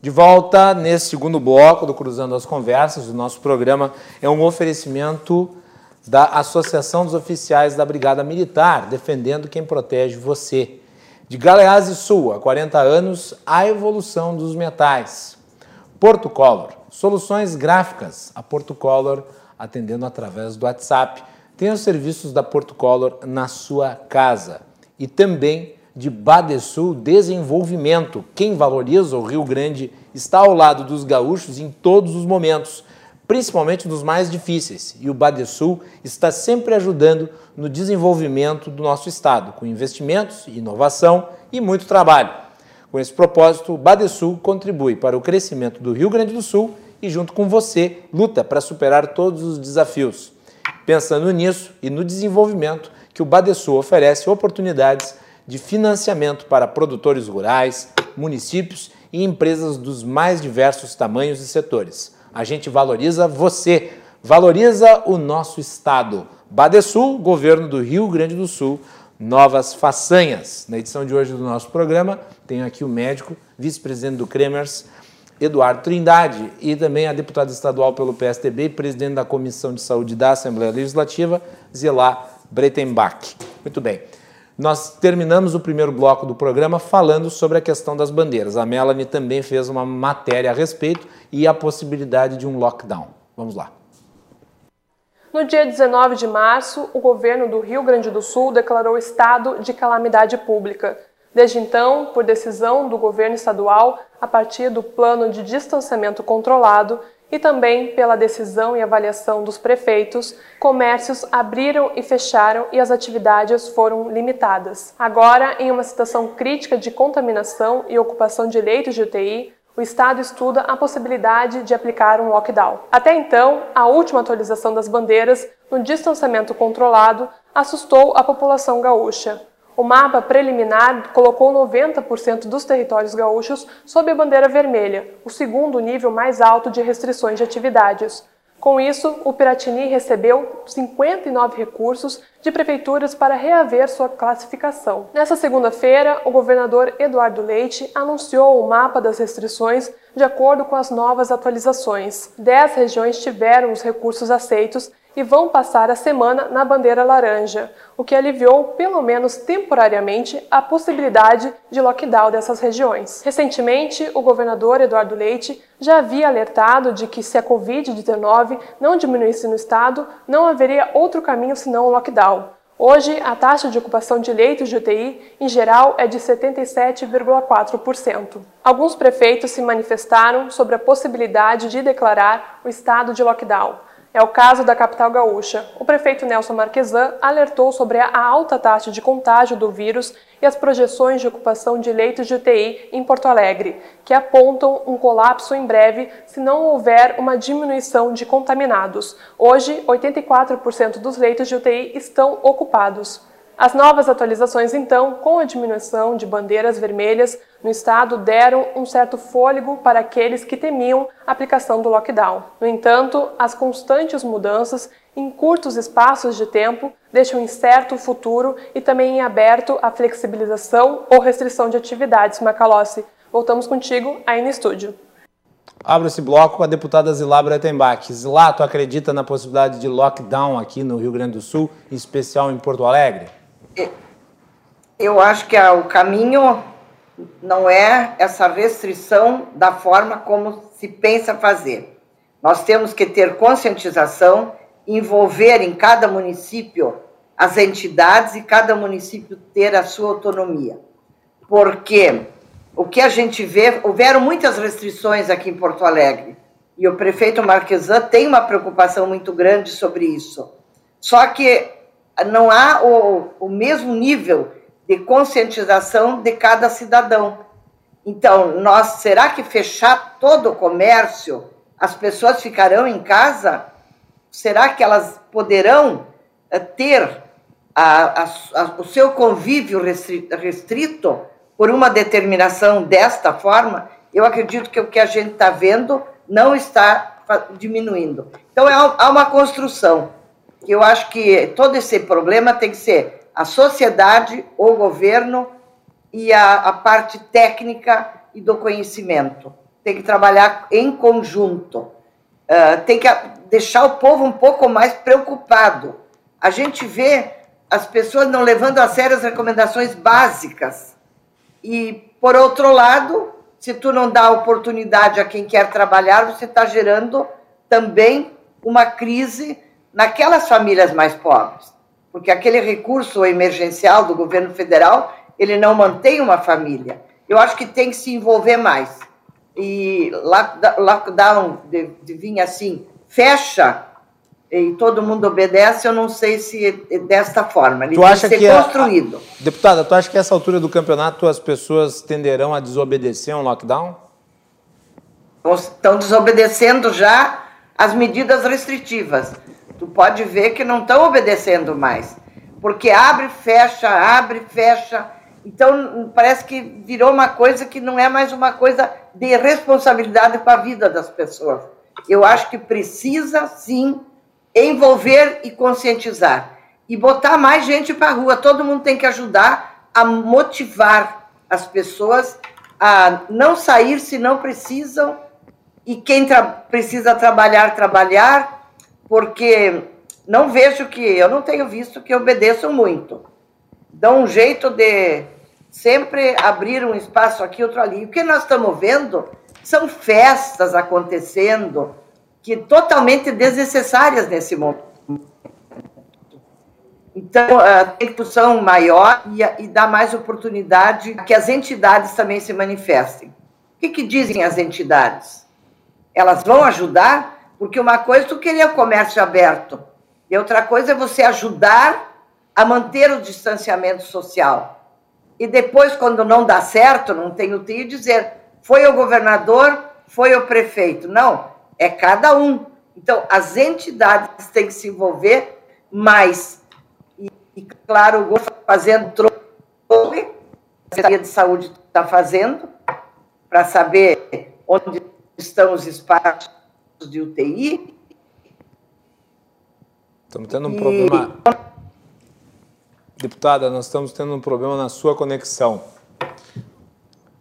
De volta nesse segundo bloco do Cruzando as Conversas, o nosso programa é um oferecimento da Associação dos Oficiais da Brigada Militar, defendendo quem protege você. De Galeás e Sul, há 40 anos, a evolução dos metais. Porto Color, soluções gráficas. A Porto Color atendendo através do WhatsApp. Tem os serviços da Porto Color na sua casa. E também de Badesul Desenvolvimento. Quem valoriza o Rio Grande está ao lado dos gaúchos em todos os momentos, principalmente nos mais difíceis. E o Badesul está sempre ajudando no desenvolvimento do nosso estado, com investimentos, inovação e muito trabalho. Com esse propósito, o Badesul contribui para o crescimento do Rio Grande do Sul e, junto com você, luta para superar todos os desafios. Pensando nisso e no desenvolvimento que o Badesul oferece oportunidades de financiamento para produtores rurais, municípios e empresas dos mais diversos tamanhos e setores. A gente valoriza você, valoriza o nosso estado. Badesul, governo do Rio Grande do Sul, novas façanhas. Na edição de hoje do nosso programa, tenho aqui o médico, vice-presidente do Cremers, Eduardo Trindade, e também a deputada estadual pelo PSDB e presidente da Comissão de Saúde da Assembleia Legislativa, Zilá Breitenbach. Muito bem. Nós terminamos o primeiro bloco do programa falando sobre a questão das bandeiras. A Melanie também fez uma matéria a respeito e a possibilidade de um lockdown. Vamos lá. No dia 19 de março, o governo do Rio Grande do Sul declarou estado de calamidade pública. Desde então, por decisão do governo estadual, a partir do plano de distanciamento controlado, e também pela decisão e avaliação dos prefeitos, comércios abriram e fecharam e as atividades foram limitadas. Agora, em uma situação crítica de contaminação e ocupação de leitos de UTI, o Estado estuda a possibilidade de aplicar um lockdown. Até então, a última atualização das bandeiras no distanciamento controlado assustou a população gaúcha. O mapa preliminar colocou 90% dos territórios gaúchos sob a bandeira vermelha, o segundo nível mais alto de restrições de atividades. Com isso, o Piratini recebeu 59 recursos de prefeituras para reaver sua classificação. Nessa segunda-feira, o governador Eduardo Leite anunciou o mapa das restrições de acordo com as novas atualizações. Dez regiões tiveram os recursos aceitos e vão passar a semana na bandeira laranja, o que aliviou, pelo menos temporariamente, a possibilidade de lockdown dessas regiões. Recentemente, o governador Eduardo Leite já havia alertado de que se a Covid-19 não diminuísse no estado, não haveria outro caminho senão o lockdown. Hoje, a taxa de ocupação de leitos de UTI, em geral, é de 77,4%. Alguns prefeitos se manifestaram sobre a possibilidade de declarar o estado de lockdown. É o caso da capital gaúcha. O prefeito Nelson Marquesan alertou sobre a alta taxa de contágio do vírus e as projeções de ocupação de leitos de UTI em Porto Alegre, que apontam um colapso em breve se não houver uma diminuição de contaminados. Hoje, 84% dos leitos de UTI estão ocupados. As novas atualizações, então, com a diminuição de bandeiras vermelhas no estado, deram um certo fôlego para aqueles que temiam a aplicação do lockdown. No entanto, as constantes mudanças em curtos espaços de tempo deixam incerto o futuro e também em aberto a flexibilização ou restrição de atividades. Macalossi, voltamos contigo aí no estúdio. Abro esse bloco com a deputada Zilá Bretenbach. Zilá, tu acredita na possibilidade de lockdown aqui no Rio Grande do Sul, em especial em Porto Alegre? Eu acho que o caminho não é essa restrição da forma como se pensa fazer. Nós temos que ter conscientização, envolver em cada município as entidades e cada município ter a sua autonomia. Porque o que a gente vê, houveram muitas restrições aqui em Porto Alegre, e o prefeito Marquesan tem uma preocupação muito grande sobre isso. Só que não há o, o mesmo nível de conscientização de cada cidadão. Então, nós será que fechar todo o comércio, as pessoas ficarão em casa? Será que elas poderão eh, ter a, a, a, o seu convívio restrito por uma determinação desta forma? Eu acredito que o que a gente está vendo não está diminuindo. Então, é, há uma construção eu acho que todo esse problema tem que ser a sociedade, o governo e a, a parte técnica e do conhecimento. Tem que trabalhar em conjunto. Uh, tem que deixar o povo um pouco mais preocupado. A gente vê as pessoas não levando a sério as recomendações básicas. E, por outro lado, se tu não dá oportunidade a quem quer trabalhar, você está gerando também uma crise naquelas famílias mais pobres, porque aquele recurso emergencial do governo federal, ele não mantém uma família. Eu acho que tem que se envolver mais. E lockdown de, de vir assim, fecha e todo mundo obedece, eu não sei se é desta forma. Ele tu acha tem que ser construído. A, deputada, tu acha que essa altura do campeonato as pessoas tenderão a desobedecer um lockdown? Estão desobedecendo já as medidas restritivas tu pode ver que não estão obedecendo mais. Porque abre, fecha, abre, fecha. Então, parece que virou uma coisa que não é mais uma coisa de responsabilidade com a vida das pessoas. Eu acho que precisa, sim, envolver e conscientizar. E botar mais gente para a rua. Todo mundo tem que ajudar a motivar as pessoas a não sair se não precisam. E quem tra precisa trabalhar, trabalhar porque não vejo que, eu não tenho visto que obedeçam muito. Dão um jeito de sempre abrir um espaço aqui, outro ali. O que nós estamos vendo são festas acontecendo que totalmente desnecessárias nesse momento. Então, a discussão maior e, e dá mais oportunidade que as entidades também se manifestem. O que, que dizem as entidades? Elas vão ajudar porque uma coisa é tu querer o comércio aberto, e outra coisa é você ajudar a manter o distanciamento social. E depois, quando não dá certo, não tem UTI, dizer foi o governador, foi o prefeito. Não, é cada um. Então, as entidades têm que se envolver mais. E, e claro, o governo fazendo troco, a Secretaria de Saúde está fazendo, para saber onde estão os espaços de UTI. Estamos tendo um e... problema. Deputada, nós estamos tendo um problema na sua conexão.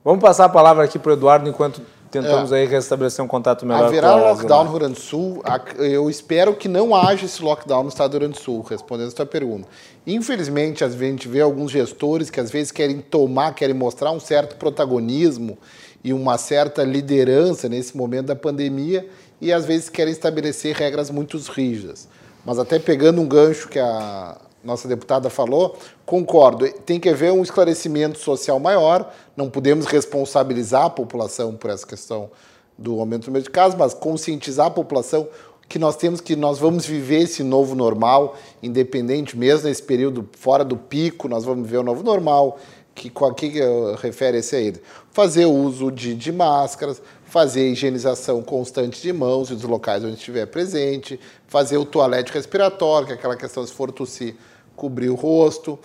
Vamos passar a palavra aqui para o Eduardo enquanto tentamos é. aí restabelecer um contato melhor Haverá com a lockdown no Rio Grande do Sul. Eu espero que não haja esse lockdown no estado do Rio Grande do Sul, respondendo a sua pergunta. Infelizmente, às vezes a gente vê alguns gestores que às vezes querem tomar, querem mostrar um certo protagonismo e uma certa liderança nesse momento da pandemia e às vezes querem estabelecer regras muito rígidas. Mas até pegando um gancho que a nossa deputada falou, concordo, tem que haver um esclarecimento social maior, não podemos responsabilizar a população por essa questão do aumento do número de casos, mas conscientizar a população que nós temos que nós vamos viver esse novo normal, independente mesmo nesse período fora do pico, nós vamos viver o novo normal, que com que refere esse aí? Fazer uso de, de máscaras, fazer a higienização constante de mãos e dos locais onde estiver presente, fazer o toalete respiratório, que é aquela questão se for tossir, cobrir o rosto.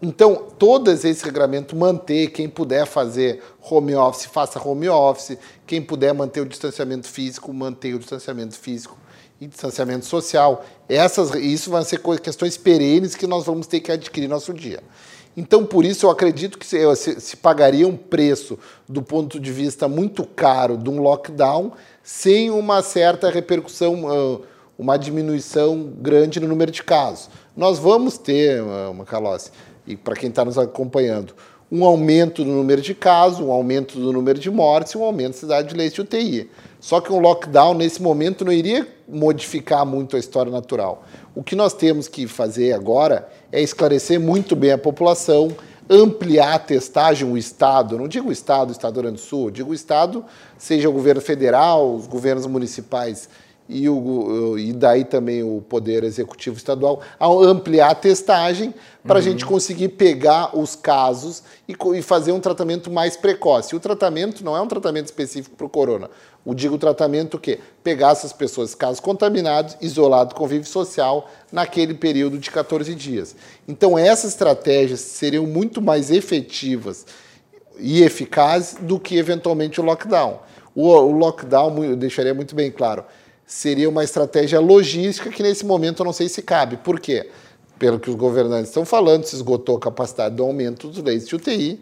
Então, todo esse regulamento manter, quem puder fazer home office, faça home office, quem puder manter o distanciamento físico, mantenha o distanciamento físico e distanciamento social. Essas, isso vão ser questões perenes que nós vamos ter que adquirir nosso dia. Então, por isso, eu acredito que se, se, pagaria um preço do ponto de vista muito caro de um lockdown sem uma certa repercussão, uma diminuição grande no número de casos. Nós vamos ter, Macalossi, e para quem está nos acompanhando, um aumento do número de casos, um aumento do número de mortes e um aumento da cidade de leite UTI. Só que um lockdown, nesse momento, não iria modificar muito a história natural. O que nós temos que fazer agora é esclarecer muito bem a população, ampliar a testagem, o Estado, não digo o Estado, Estado do Rio Grande do Sul, digo o Estado, seja o governo federal, os governos municipais e, o, e daí também o Poder Executivo Estadual, a ampliar a testagem para a uhum. gente conseguir pegar os casos e, e, fazer um tratamento mais precoce. O tratamento não é um tratamento específico para o corona. O digo tratamento que pegar essas pessoas, casos contaminados, isolado convívio social, naquele período de 14 dias. Então essas estratégias seriam muito mais efetivas e eficazes do que eventualmente o lockdown. O, o lockdown, eu deixaria muito bem claro, seria uma estratégia logística que nesse momento eu não sei se cabe. Por quê? Pelo que os governantes estão falando, se esgotou a capacidade do aumento dos leitos de UTI.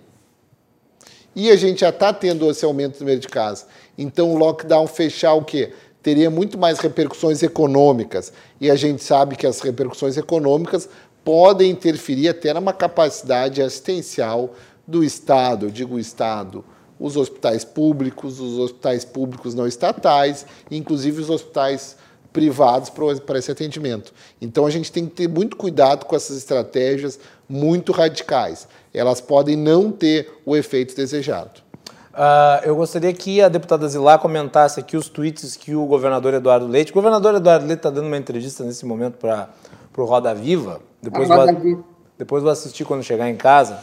E a gente já está tendo esse aumento do número de casos. Então o lockdown fechar o quê? Teria muito mais repercussões econômicas. E a gente sabe que as repercussões econômicas podem interferir até numa capacidade assistencial do Estado, eu digo Estado, os hospitais públicos, os hospitais públicos não estatais, inclusive os hospitais privados para esse atendimento. Então a gente tem que ter muito cuidado com essas estratégias muito radicais. Elas podem não ter o efeito desejado. Uh, eu gostaria que a deputada Zilá comentasse aqui os tweets que o governador Eduardo Leite. O governador Eduardo Leite está dando uma entrevista nesse momento para o Roda Viva. Depois, Roda vou, Viva. depois vou assistir quando chegar em casa.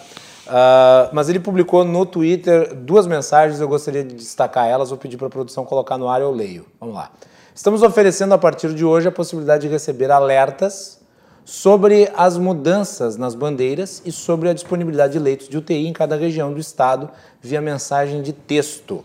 Uh, mas ele publicou no Twitter duas mensagens, eu gostaria de destacar elas, vou pedir para a produção colocar no ar, eu leio. Vamos lá. Estamos oferecendo a partir de hoje a possibilidade de receber alertas sobre as mudanças nas bandeiras e sobre a disponibilidade de leitos de UTI em cada região do estado via mensagem de texto.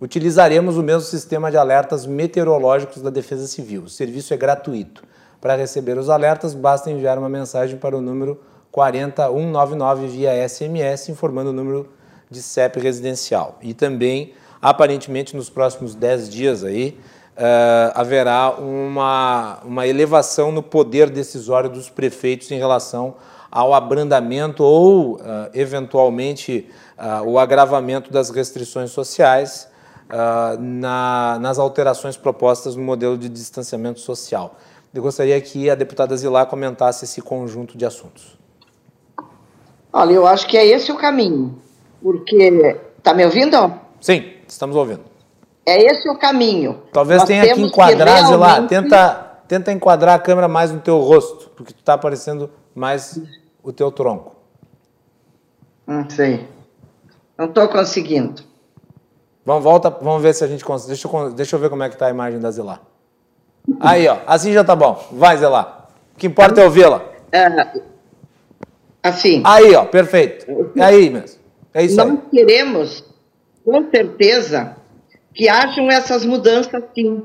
Utilizaremos o mesmo sistema de alertas meteorológicos da Defesa Civil. O serviço é gratuito. Para receber os alertas, basta enviar uma mensagem para o número 40199 via SMS, informando o número de CEP residencial. E também, aparentemente, nos próximos 10 dias aí, uh, haverá uma, uma elevação no poder decisório dos prefeitos em relação ao abrandamento ou, uh, eventualmente, uh, o agravamento das restrições sociais na, nas alterações propostas no modelo de distanciamento social. Eu gostaria que a deputada Zilá comentasse esse conjunto de assuntos. Olha, eu acho que é esse o caminho, porque está me ouvindo? Sim, estamos ouvindo. É esse o caminho. Talvez Nós tenha que enquadrar, que realmente... lá, tenta, tenta enquadrar a câmera mais no teu rosto, porque tu está aparecendo mais o teu tronco. Não sei. Não estou conseguindo. Vamos, volta, vamos ver se a gente consegue. Deixa eu, deixa eu ver como é que está a imagem da Zilá. Aí, ó. Assim já tá bom. Vai, Zilá. O que importa é ouvi-la. É, Assim. Aí, ó, perfeito. É aí mesmo. É isso Nós aí. queremos, com certeza, que hajam essas mudanças sim,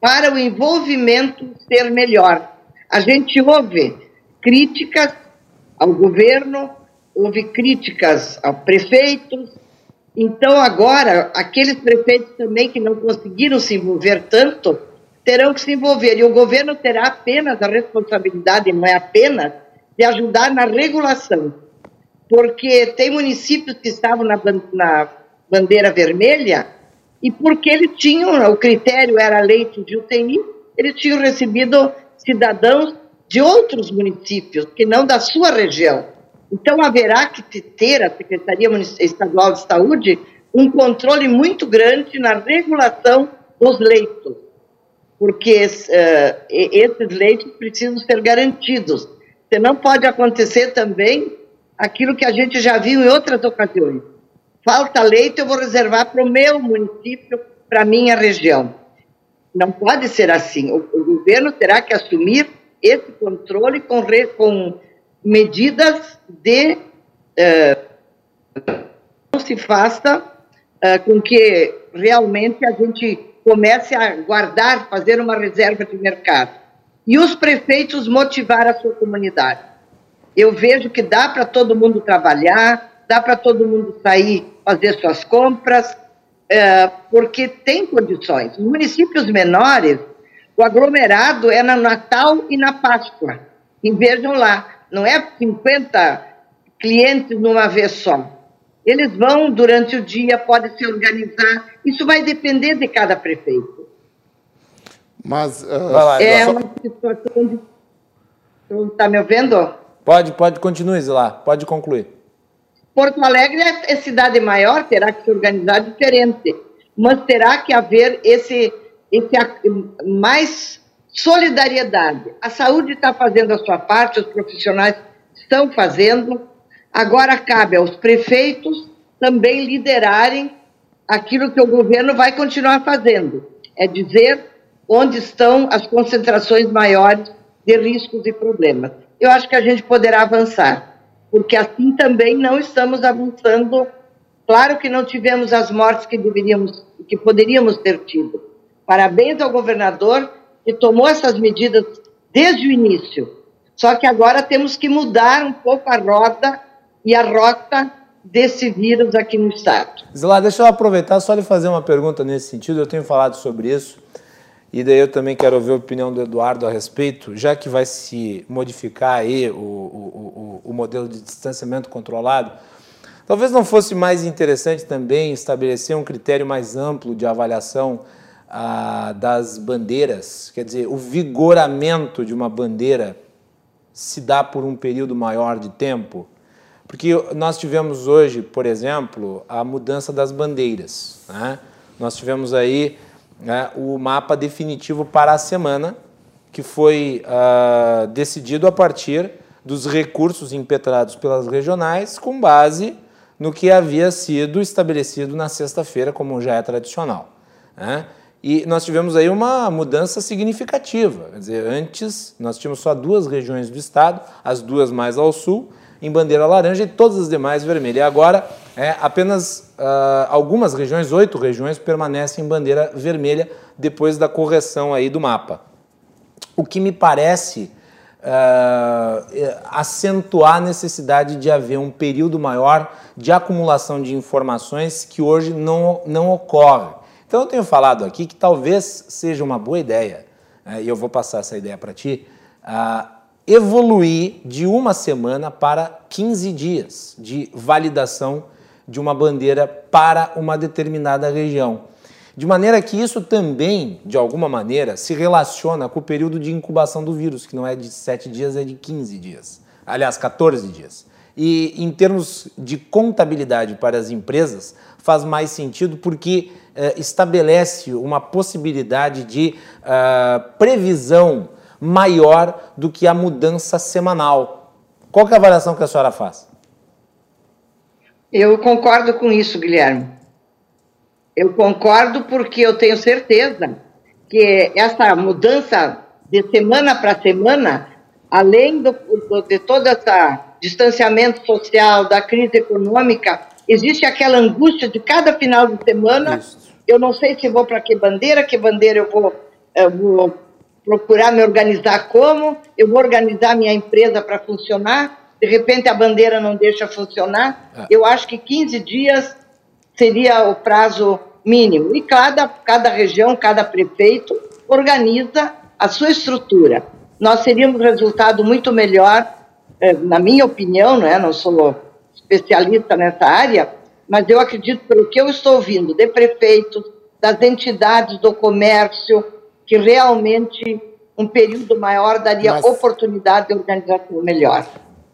para o envolvimento ser melhor. A gente ouve críticas ao governo, houve críticas ao prefeito. Então, agora, aqueles prefeitos também que não conseguiram se envolver tanto, terão que se envolver. E o governo terá apenas a responsabilidade, não é apenas, de ajudar na regulação, porque tem municípios que estavam na, na bandeira vermelha e porque eles tinham, o critério era leite de UTI, eles tinham recebido cidadãos de outros municípios, que não da sua região. Então, haverá que ter a Secretaria Estadual de Saúde um controle muito grande na regulação dos leitos. porque uh, esses leitos precisam ser garantidos. Não pode acontecer também aquilo que a gente já viu em outras ocasiões. Falta leito, eu vou reservar para o meu município, para a minha região. Não pode ser assim. O, o, governo terá que assumir esse controle com, re, com medidas de. Uh, não se faça uh, com que realmente a gente comece a guardar, fazer uma reserva de mercado. E os prefeitos motivar a sua comunidade. Eu vejo que dá para todo mundo trabalhar, dá para todo mundo sair, fazer suas compras, é, porque tem condições. Os municípios menores, o aglomerado é no Natal e na Páscoa. E vejam lá, não é 50 clientes numa vez só. Eles vão durante o dia, podem se organizar. Isso vai depender de cada prefeito. Mas uh, lá, é uma situação de. Está me ouvindo? Pode, pode, continue, lá. Pode concluir. Porto Alegre é, é cidade maior, terá que se organizar diferente, mas terá que haver esse, esse mais solidariedade. A saúde está fazendo a sua parte, os profissionais estão fazendo. Agora cabe aos prefeitos também liderarem aquilo que o governo vai continuar fazendo, é dizer onde estão as concentrações maiores de riscos e problemas. Eu acho que a gente poderá avançar porque assim também não estamos avançando. Claro que não tivemos as mortes que deveríamos, que poderíamos ter tido. Parabéns ao governador que tomou essas medidas desde o início. Só que agora temos que mudar um pouco a roda e a rota desse vírus aqui no estado. Zilá, deixa eu aproveitar só lhe fazer uma pergunta nesse sentido. Eu tenho falado sobre isso. E daí eu também quero ouvir a opinião do Eduardo a respeito, já que vai se modificar aí o, o, o, o modelo de distanciamento controlado, talvez não fosse mais interessante também estabelecer um critério mais amplo de avaliação ah, das bandeiras, quer dizer, o vigoramento de uma bandeira se dá por um período maior de tempo? Porque nós tivemos hoje, por exemplo, a mudança das bandeiras. Né? Nós tivemos aí né, o mapa definitivo para a semana, que foi uh, decidido a partir dos recursos impetrados pelas regionais, com base no que havia sido estabelecido na sexta-feira, como já é tradicional. Né? E nós tivemos aí uma mudança significativa. Quer dizer, antes nós tínhamos só duas regiões do estado, as duas mais ao sul, em bandeira laranja e todas as demais vermelha. E agora é, apenas uh, algumas regiões, oito regiões, permanecem em bandeira vermelha depois da correção aí do mapa. O que me parece uh, acentuar a necessidade de haver um período maior de acumulação de informações que hoje não, não ocorre. Então eu tenho falado aqui que talvez seja uma boa ideia, né, e eu vou passar essa ideia para ti, uh, evoluir de uma semana para 15 dias de validação de uma bandeira para uma determinada região. De maneira que isso também, de alguma maneira, se relaciona com o período de incubação do vírus, que não é de 7 dias, é de 15 dias. Aliás, 14 dias. E em termos de contabilidade para as empresas, faz mais sentido porque eh, estabelece uma possibilidade de uh, previsão maior do que a mudança semanal. Qual é a avaliação que a senhora faz? Eu concordo com isso, Guilherme. Eu concordo porque eu tenho certeza que essa mudança de semana para semana, além do, do, de todo esse distanciamento social, da crise econômica, existe aquela angústia de cada final de semana. Isso. Eu não sei se vou para que bandeira, que bandeira eu vou, eu vou procurar me organizar como, eu vou organizar minha empresa para funcionar, de repente a bandeira não deixa funcionar. É. Eu acho que 15 dias seria o prazo mínimo. E cada, cada região, cada prefeito organiza a sua estrutura. Nós teríamos um resultado muito melhor, eh, na minha opinião, não, é? não sou especialista nessa área, mas eu acredito, pelo que eu estou ouvindo de prefeitos, das entidades do comércio, que realmente um período maior daria Mas... oportunidade de organização melhor.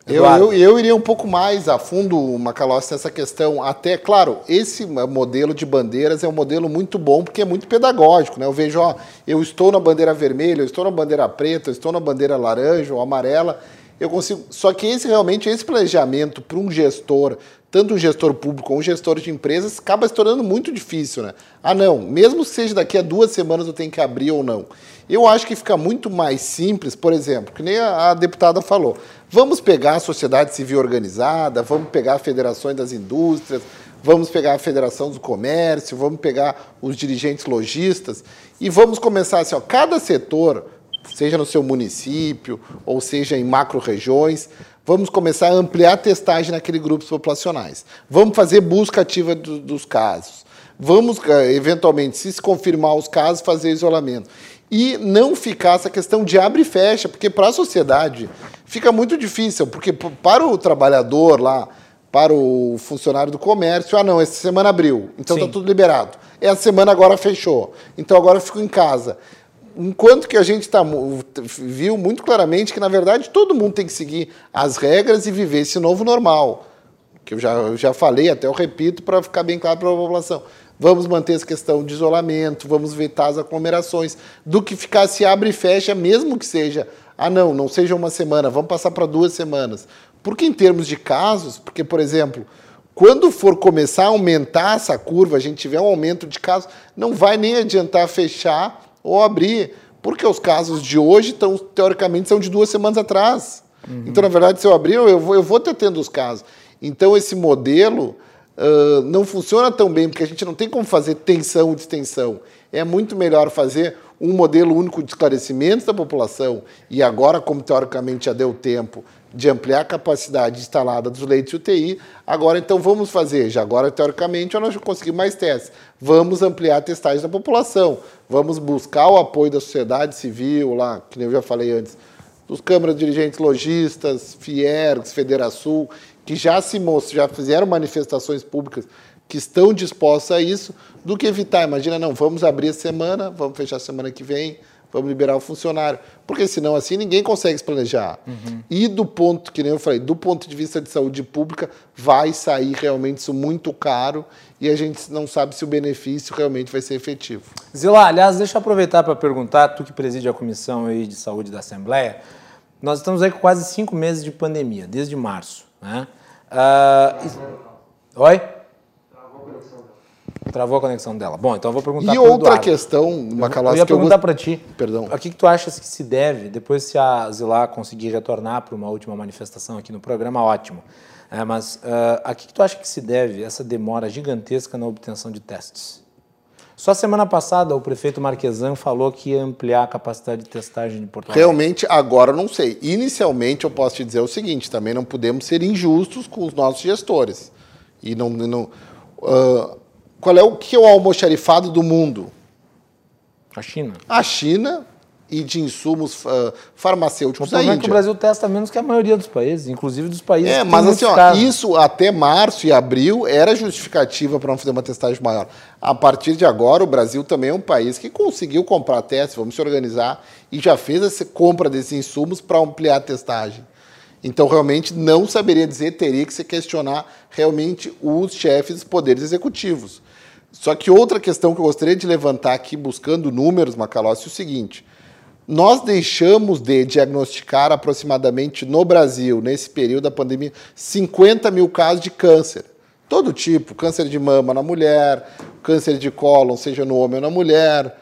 Eu, eu, eu, iria um pouco mais a fundo, Macalossi, nessa questão. Até, claro, esse modelo de bandeiras é um modelo muito bom porque é muito pedagógico. Né? Eu vejo, ó, eu estou na bandeira vermelha, eu estou na bandeira preta, eu estou na bandeira laranja ou amarela. Eu consigo. Só que esse realmente, esse planejamento para um gestor, tanto um gestor público como um gestor de empresas, acaba se tornando muito difícil, né? Ah, não, mesmo que seja daqui a duas semanas eu tenho que abrir ou não. Eu acho que fica muito mais simples, por exemplo, que nem a, a deputada falou. Vamos pegar a sociedade civil organizada, vamos pegar federações das indústrias, vamos pegar a Federação do Comércio, vamos pegar os dirigentes lojistas e vamos começar assim, ó, cada setor, seja no seu município ou seja em macro-regiões, vamos começar a ampliar a testagem naqueles grupos populacionais. Vamos fazer busca ativa do, dos casos. Vamos, eh, eventualmente, se se confirmar os casos, fazer isolamento e não ficar essa questão de abre e fecha, porque para a sociedade fica muito difícil, porque para o trabalhador lá, para o funcionário do comércio, ah não, essa semana abriu, então está tudo liberado. Essa semana agora fechou, então agora eu fico em casa. Enquanto que a gente tá, viu muito claramente que, na verdade, todo mundo tem que seguir as regras e viver esse novo normal. Que eu já, eu já falei, até eu repito, para ficar bem claro para a população. Vamos manter essa questão de isolamento, vamos vetar as aglomerações, do que ficar se abre e fecha, mesmo que seja, ah não, não seja uma semana, vamos passar para duas semanas. Porque em termos de casos, porque, por exemplo, quando for começar a aumentar essa curva, a gente tiver um aumento de casos, não vai nem adiantar fechar ou abrir, porque os casos de hoje, estão, teoricamente, são de duas semanas atrás. Uhum. Então, na verdade, se eu abrir, eu vou, eu vou ter tendo os casos. Então, esse modelo uh, não funciona tão bem, porque a gente não tem como fazer tensão e distensão. É muito melhor fazer um modelo único de esclarecimento da população, e agora, como teoricamente já deu tempo de ampliar a capacidade instalada dos leitos UTI, agora então vamos fazer, já agora teoricamente nós já conseguimos mais testes, vamos ampliar a testagem da população, vamos buscar o apoio da sociedade civil lá, que eu já falei antes, dos câmaras dirigentes lojistas, Fiergs, Federação, que já se já fizeram manifestações públicas que estão dispostas a isso, do que evitar. Imagina, não, vamos abrir a semana, vamos fechar a semana que vem, vamos liberar o funcionário. Porque senão assim ninguém consegue se planejar. Uhum. E do ponto, que nem eu falei, do ponto de vista de saúde pública, vai sair realmente isso muito caro e a gente não sabe se o benefício realmente vai ser efetivo. Zila, aliás, deixa eu aproveitar para perguntar, tu que preside a comissão aí de saúde da Assembleia, nós estamos aí com quase cinco meses de pandemia, desde março. Né? Uh, oi? Travou a conexão dela. Bom, então eu vou perguntar E outra questão, Macalossi, eu ia perguntar para ti. Perdão. A que, que tu achas que se deve, depois se a Zilá conseguir retornar para uma última manifestação aqui no programa, ótimo. É, mas uh, a que, que tu acha que se deve essa demora gigantesca na obtenção de testes? Só semana passada o prefeito Marquesan falou que ia ampliar a capacidade de testagem de Porto Alegre. Realmente, agora não sei. Inicialmente, eu posso te dizer o seguinte: também não podemos ser injustos com os nossos gestores. E não. não uh, qual é o que é o almoxarifado do mundo? A China. A China e de insumos uh, farmacêuticos o problema é que o Brasil testa menos que a maioria dos países, inclusive dos países É, mas assim, ó, isso até março e abril era justificativa para não fazer uma testagem maior. A partir de agora, o Brasil também é um país que conseguiu comprar testes, vamos se organizar, e já fez essa compra desses insumos para ampliar a testagem. Então, realmente, não saberia dizer, teria que se questionar realmente os chefes dos poderes executivos. Só que outra questão que eu gostaria de levantar aqui, buscando números, Macalossi, é o seguinte nós deixamos de diagnosticar aproximadamente no Brasil, nesse período da pandemia, 50 mil casos de câncer. Todo tipo, câncer de mama na mulher, câncer de cólon, seja no homem ou na mulher,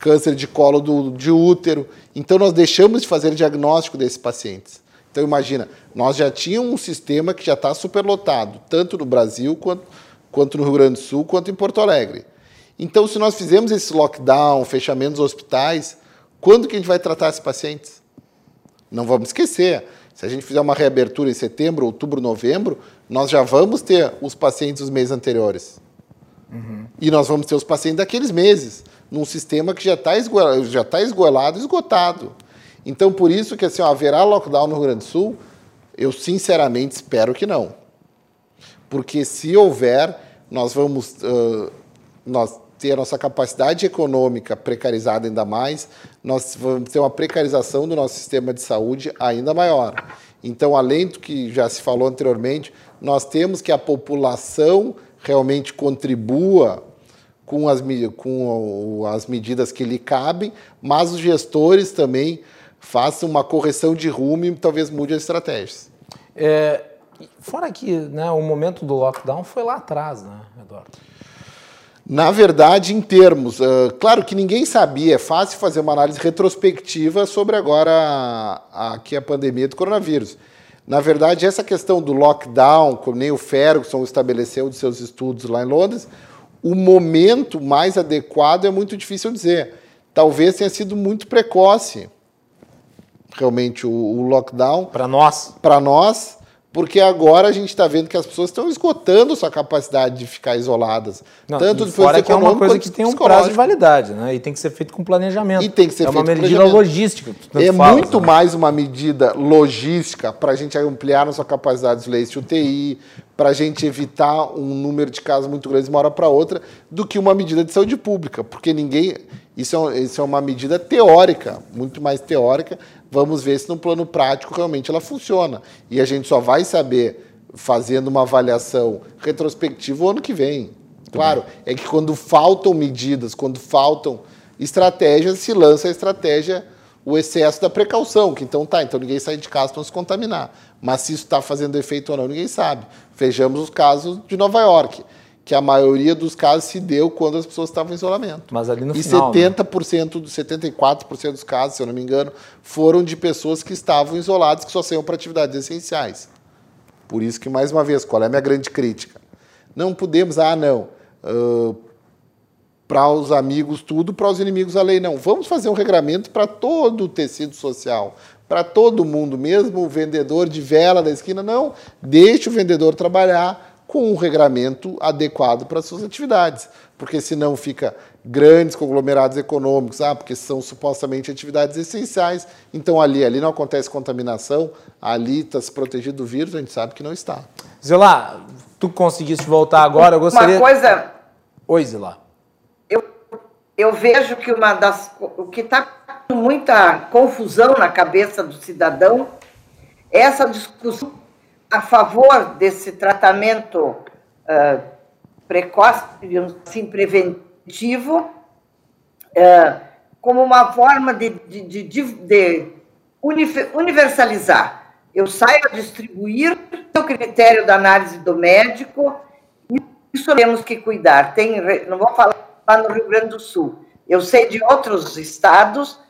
câncer de colo do, de útero. Então nós deixamos de fazer diagnóstico desses pacientes. Então imagina, nós já tínhamos um sistema que já está superlotado, tanto no Brasil quanto, quanto no Rio Grande do Sul, quanto em Porto Alegre. Então, se nós fizermos esse lockdown, fechamento dos hospitais, quando que a gente vai tratar esses pacientes? Não vamos esquecer, se a gente fizer uma reabertura em setembro, outubro, novembro, nós já vamos ter os pacientes dos meses anteriores. Uhum. E nós vamos ter os pacientes daqueles meses, num sistema que já está esgoelado, já tá esgoelado, esgotado. Então, por isso que assim, ó, haverá lockdown no Rio Grande do Sul, eu sinceramente espero que não. Porque se houver, nós vamos, uh, nós ter a nossa capacidade econômica precarizada ainda mais, nós vamos ter uma precarização do nosso sistema de saúde ainda maior. Então, além do que já se falou anteriormente, nós temos que a população realmente contribua com as, com as medidas que lhe cabem, mas os gestores também façam uma correção de rumo e talvez mude as estratégias. É, fora que né, o momento do lockdown foi lá atrás, né, Eduardo? Na verdade, em termos, uh, claro que ninguém sabia, é fácil fazer uma análise retrospectiva sobre agora a, aqui a pandemia do coronavírus. Na verdade, essa questão do lockdown, como nem o Ferguson estabeleceu dos seus estudos lá em Londres, o momento mais adequado é muito difícil dizer. Talvez tenha sido muito precoce, realmente, o, o lockdown. Para nós. Para nós, porque agora a gente está vendo que as pessoas estão esgotando sua capacidade de ficar isoladas. Não, tanto do fora que é uma coisa que tem um prazo de validade, né? E tem que ser feito com planejamento. E tem que ser é feito uma medida logística. É muito né? mais uma medida logística para a gente ampliar nossa capacidade de leite UTI, para a gente evitar um número de casos muito grande de uma hora para outra, do que uma medida de saúde pública, porque ninguém. Isso é, isso é uma medida teórica, muito mais teórica, Vamos ver se no plano prático realmente ela funciona. E a gente só vai saber fazendo uma avaliação retrospectiva o ano que vem. Claro, é que quando faltam medidas, quando faltam estratégias, se lança a estratégia, o excesso da precaução, que então tá, então ninguém sai de casa para não se contaminar. Mas se isso está fazendo efeito ou não, ninguém sabe. Vejamos os casos de Nova York que a maioria dos casos se deu quando as pessoas estavam em isolamento. Mas ali no e final, 70%, né? 74% dos casos, se eu não me engano, foram de pessoas que estavam isoladas, que só saíam para atividades essenciais. Por isso que, mais uma vez, qual é a minha grande crítica? Não podemos, ah, não, uh, para os amigos tudo, para os inimigos a lei, não. Vamos fazer um regramento para todo o tecido social, para todo mundo, mesmo o vendedor de vela da esquina, não, deixe o vendedor trabalhar, com um regramento adequado para suas atividades, porque senão fica grandes conglomerados econômicos, ah, porque são supostamente atividades essenciais, então ali, ali não acontece contaminação, ali está se protegido do vírus, a gente sabe que não está. Zilá, tu conseguiste voltar agora, eu gostaria... Uma coisa... Oi, Zilá. Eu, eu vejo que uma das... O que está com muita confusão na cabeça do cidadão é essa discussão a favor desse tratamento uh, precoce, digamos assim, preventivo, uh, como uma forma de, de, de, de, universalizar. Eu saio a distribuir o critério da análise do médico, isso temos que cuidar. Tem, não vou falar no Rio Grande do Sul, eu sei de outros estados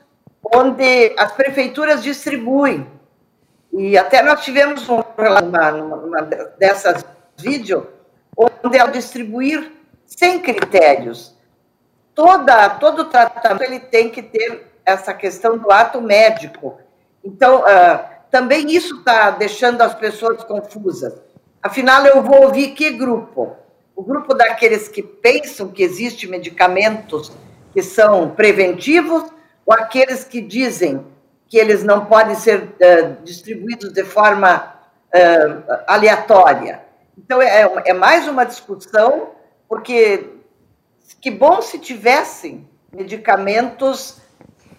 onde as prefeituras distribuem e até nós tivemos um, uma, uma dessas vídeos, onde ao distribuir sem critérios, toda, todo tratamento ele tem que ter essa questão do ato médico. Então, uh, também isso está deixando as pessoas confusas. Afinal, eu vou ouvir que grupo? O grupo daqueles que pensam que existem medicamentos que são preventivos ou aqueles que dizem que eles não podem ser uh, distribuídos de forma uh, aleatória. Então, é, é, mais uma discussão, porque que bom se tivessem medicamentos,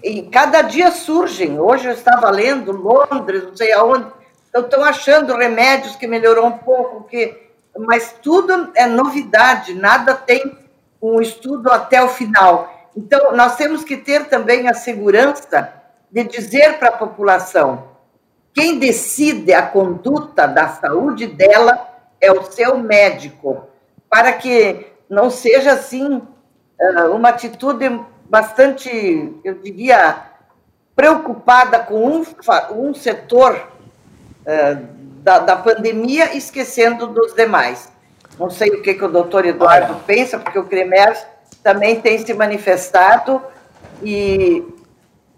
e cada dia surgem. Hoje eu estava lendo, Londres, não sei aonde, estão achando remédios que melhorou um pouco, que, mas tudo é novidade, nada tem um estudo até o final. Então, nós temos que ter também a segurança de dizer para a população: quem decide a conduta da saúde dela é o seu médico, para que não seja assim uma atitude bastante, eu diria, preocupada com um, um setor da, da, pandemia, esquecendo dos demais. Não sei o que, que o doutor Eduardo pensa, porque o CREMER também tem se manifestado e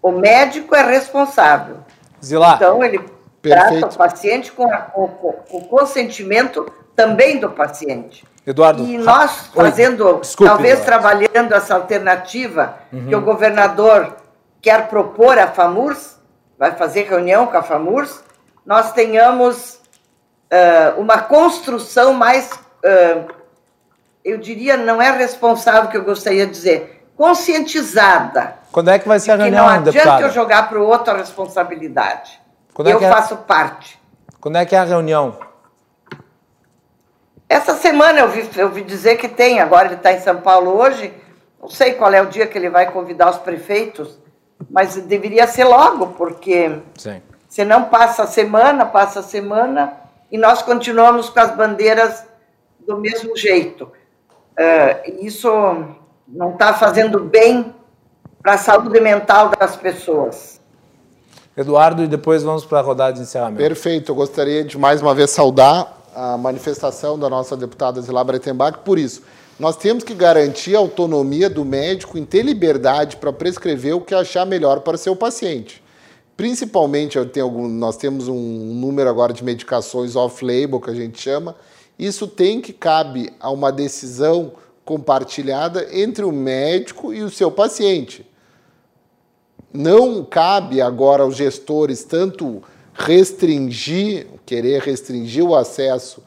o médico é responsável. Zilá. Então, ele Perfeito. trata o paciente com, a, com, com, o consentimento também do paciente. Eduardo. E nós fazendo, Desculpe, talvez Eduardo. trabalhando essa alternativa uhum. que o governador quer propor à FAMURS, vai fazer reunião com a FAMURS, nós tenhamos uh, uma construção mais, uh, eu diria, não é responsável que eu gostaria de dizer, conscientizada quando é que vai ser a reunião, não adianta deputada? eu jogar para o outro a responsabilidade. Quando é eu é faço parte. Quando é que é a reunião? Essa semana eu vi, eu vi dizer que tem, agora ele está em São Paulo hoje. Não sei qual é o dia que ele vai convidar os prefeitos, mas deveria ser logo, porque Sim. senão passa a semana, passa a semana, e nós continuamos com as bandeiras do mesmo jeito. Uh, isso não está fazendo bem para a saúde mental das pessoas. Eduardo, e depois vamos para a rodada de encerramento. Perfeito. Eu gostaria de mais uma vez saudar a manifestação da nossa deputada Zilá Breitenbach por isso. Nós temos que garantir a autonomia do médico em ter liberdade para prescrever o que achar melhor para o seu paciente. Principalmente, eu tenho algum, nós temos um número agora de medicações off-label, que a gente chama. Isso tem que cabe a uma decisão compartilhada entre o médico e o seu paciente. Não cabe agora aos gestores tanto restringir, querer restringir o acesso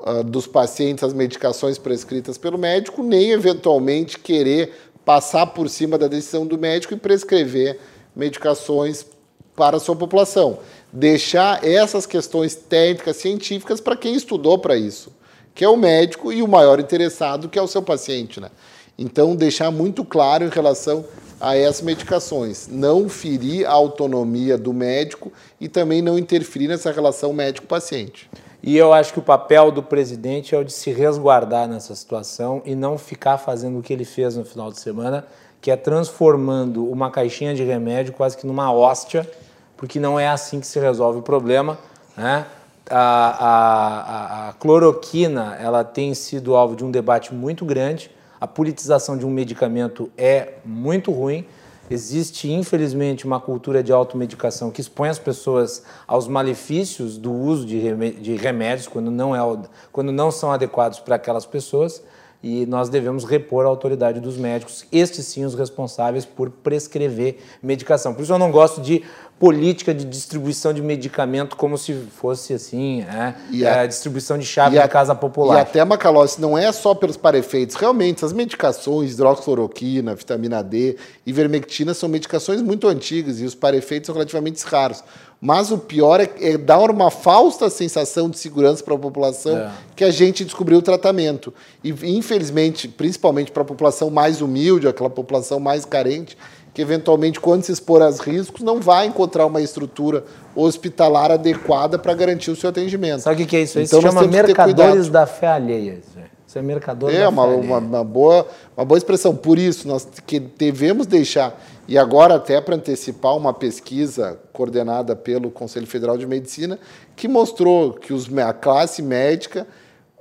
uh, dos pacientes às medicações prescritas pelo médico, nem eventualmente querer passar por cima da decisão do médico e prescrever medicações para a sua população. Deixar essas questões técnicas, científicas, para quem estudou para isso, que é o médico e o maior interessado, que é o seu paciente. Né? Então, deixar muito claro em relação a essas medicações. Não ferir a autonomia do médico e também não interferir nessa relação médico-paciente. E eu acho que o papel do presidente é o de se resguardar nessa situação e não ficar fazendo o que ele fez no final de semana, que é transformando uma caixinha de remédio quase que numa hóstia, porque não é assim que se resolve o problema. Né? A, a, a, a cloroquina ela tem sido alvo de um debate muito grande a politização de um medicamento é muito ruim. Existe, infelizmente, uma cultura de automedicação que expõe as pessoas aos malefícios do uso de remédios quando não, é, quando não são adequados para aquelas pessoas e nós devemos repor a autoridade dos médicos, estes sim os responsáveis por prescrever medicação. Por isso eu não gosto de política de distribuição de medicamento como se fosse assim, é, e a, é, distribuição de chave de casa popular. E até, Macalossi, não é só pelos parefeitos. Realmente, as medicações, hidroxicloroquina, vitamina D, ivermectina, são medicações muito antigas e os parefeitos são relativamente raros. Mas o pior é, é dar uma falsa sensação de segurança para a população é. que a gente descobriu o tratamento. E, infelizmente, principalmente para a população mais humilde, aquela população mais carente, que eventualmente, quando se expor a riscos, não vai encontrar uma estrutura hospitalar adequada para garantir o seu atendimento. Sabe o que é isso? Então, isso chama mercadores da fé alheia. Isso é mercador é, da uma, fé uma, uma, boa, uma boa expressão. Por isso, nós que devemos deixar, e agora até para antecipar uma pesquisa coordenada pelo Conselho Federal de Medicina, que mostrou que os, a classe médica...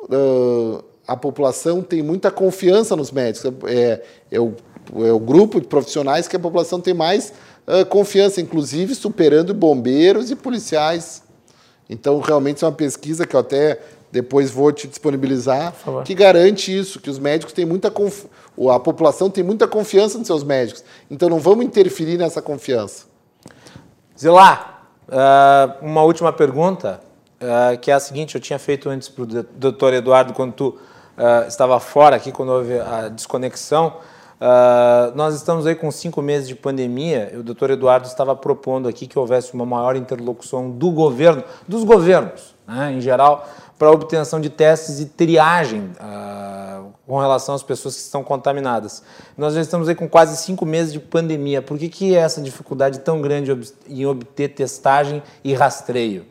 Uh, a população tem muita confiança nos médicos. É, eu é o grupo de profissionais que a população tem mais uh, confiança, inclusive superando bombeiros e policiais. Então, realmente é uma pesquisa que eu até depois vou te disponibilizar, que garante isso, que os médicos têm muita conf... a população tem muita confiança nos seus médicos. Então não vamos interferir nessa confiança. Zilá, uh, uma última pergunta, uh, que é a seguinte, eu tinha feito antes para o doutor Eduardo, quando tu uh, estava fora aqui, quando houve a desconexão, Uh, nós estamos aí com cinco meses de pandemia. O doutor Eduardo estava propondo aqui que houvesse uma maior interlocução do governo, dos governos, né, em geral, para obtenção de testes e triagem uh, com relação às pessoas que estão contaminadas. Nós já estamos aí com quase cinco meses de pandemia. Por que, que é essa dificuldade tão grande em obter testagem e rastreio?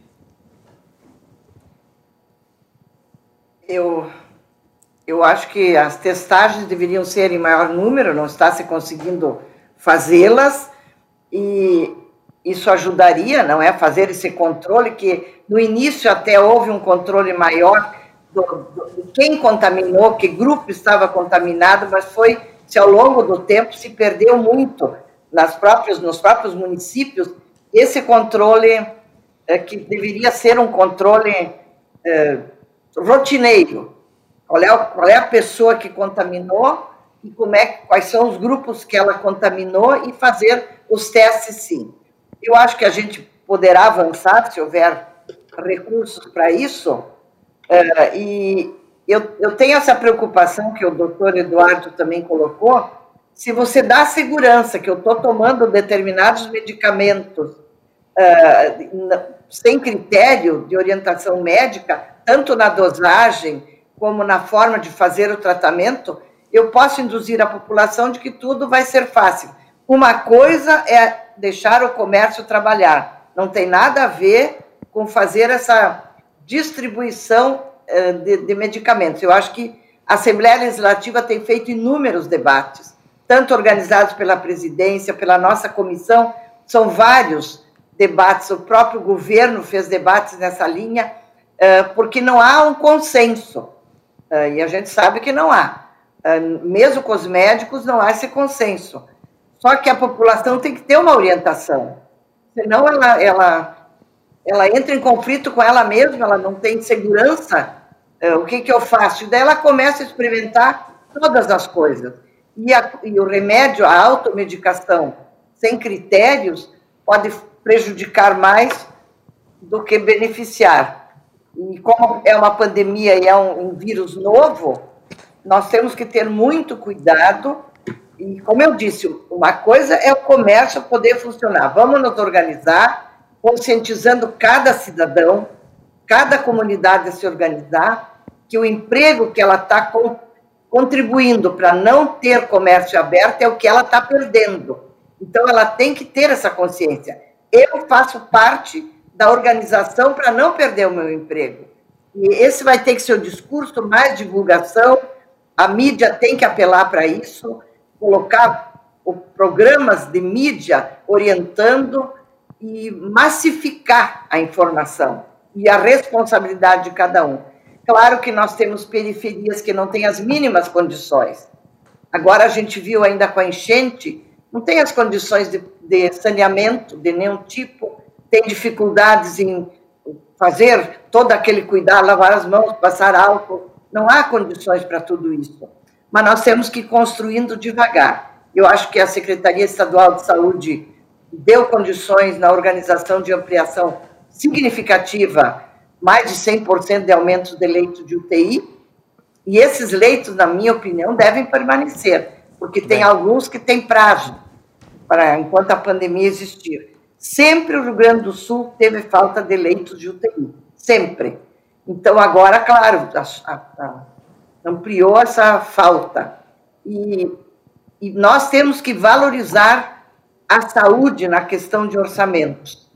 Eu eu acho que as testagens deveriam ser em maior número, não está se conseguindo fazê-las, e isso ajudaria, não é? Fazer esse controle, que no início até houve um controle maior do, do, de quem contaminou, que grupo estava contaminado, mas foi se ao longo do tempo se perdeu muito nas próprios, nos próprios municípios esse controle é, que deveria ser um controle é, rotineiro, qual é, qual é a pessoa que contaminou e como é, quais são os grupos que ela contaminou e fazer os testes sim. Eu acho que a gente poderá avançar se houver recursos para isso. É, e eu, eu tenho essa preocupação que o doutor Eduardo também colocou. Se você dá segurança que eu estou tomando determinados medicamentos uh, sem critério de orientação médica, tanto na dosagem como na forma de fazer o tratamento, eu posso induzir a população de que tudo vai ser fácil. Uma coisa é deixar o comércio trabalhar, não tem nada a ver com fazer essa distribuição uh, de, de medicamentos. Eu acho que a Assembleia Legislativa tem feito inúmeros debates, tanto organizados pela presidência, pela nossa comissão, são vários debates, o próprio governo fez debates nessa linha, eh, porque não há um consenso, eh, e a gente sabe que não há. Eh, mesmo com os médicos, não há esse consenso. Só que a população tem que ter uma orientação, senão ela, ela, ela entra em conflito com ela mesma, ela não tem segurança é, o que, que eu faço? E daí ela começa a experimentar todas as coisas. E, a, e o remédio, a automedicação, sem critérios, pode prejudicar mais do que beneficiar. E como é uma pandemia e é um, um vírus novo, nós temos que ter muito cuidado. E, como eu disse, uma coisa é o comércio poder funcionar. Vamos nos organizar, conscientizando cada cidadão, cada comunidade a se organizar, que o emprego que ela está contribuindo para não ter comércio aberto é o que ela está perdendo. Então, ela tem que ter essa consciência. Eu faço parte da organização para não perder o meu emprego. E esse vai ter que ser o discurso, mais divulgação. A mídia tem que apelar para isso, colocar programas de mídia orientando e massificar a informação e a responsabilidade de cada um. Claro que nós temos periferias que não têm as mínimas condições. Agora a gente viu ainda com a enchente, não tem as condições de, de saneamento de nenhum tipo, tem dificuldades em fazer todo aquele cuidado, lavar as mãos, passar álcool. Não há condições para tudo isso. Mas nós temos que ir construindo devagar. Eu acho que a Secretaria Estadual de Saúde deu condições na organização de ampliação significativa mais de 100% de aumento de leitos de UTI, e esses leitos, na minha opinião, devem permanecer, porque tem Bem. alguns que têm prazo para enquanto a pandemia existir. Sempre o Rio Grande do Sul teve falta de leitos de UTI, sempre. Então, agora, claro, a, a, ampliou essa falta. E, e nós temos que valorizar a saúde na questão de orçamentos.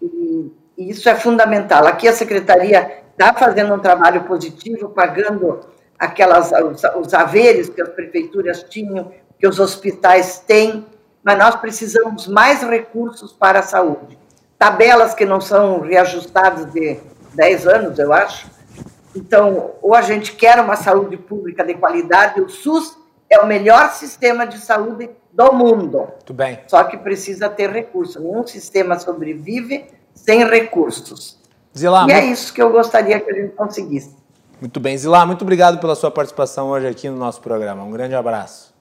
E e isso é fundamental. Aqui a secretaria está fazendo um trabalho positivo, pagando aquelas os, os haveres que as prefeituras tinham, que os hospitais têm, mas nós precisamos mais recursos para a saúde. Tabelas que não são reajustadas de 10 anos, eu acho. Então, ou a gente quer uma saúde pública de qualidade, o SUS é o melhor sistema de saúde do mundo. Muito bem. Só que precisa ter recursos. Nenhum sistema sobrevive sem recursos. Zilá, e é isso que eu gostaria que a gente conseguisse. Muito bem, Zilá, muito obrigado pela sua participação hoje aqui no nosso programa. Um grande abraço.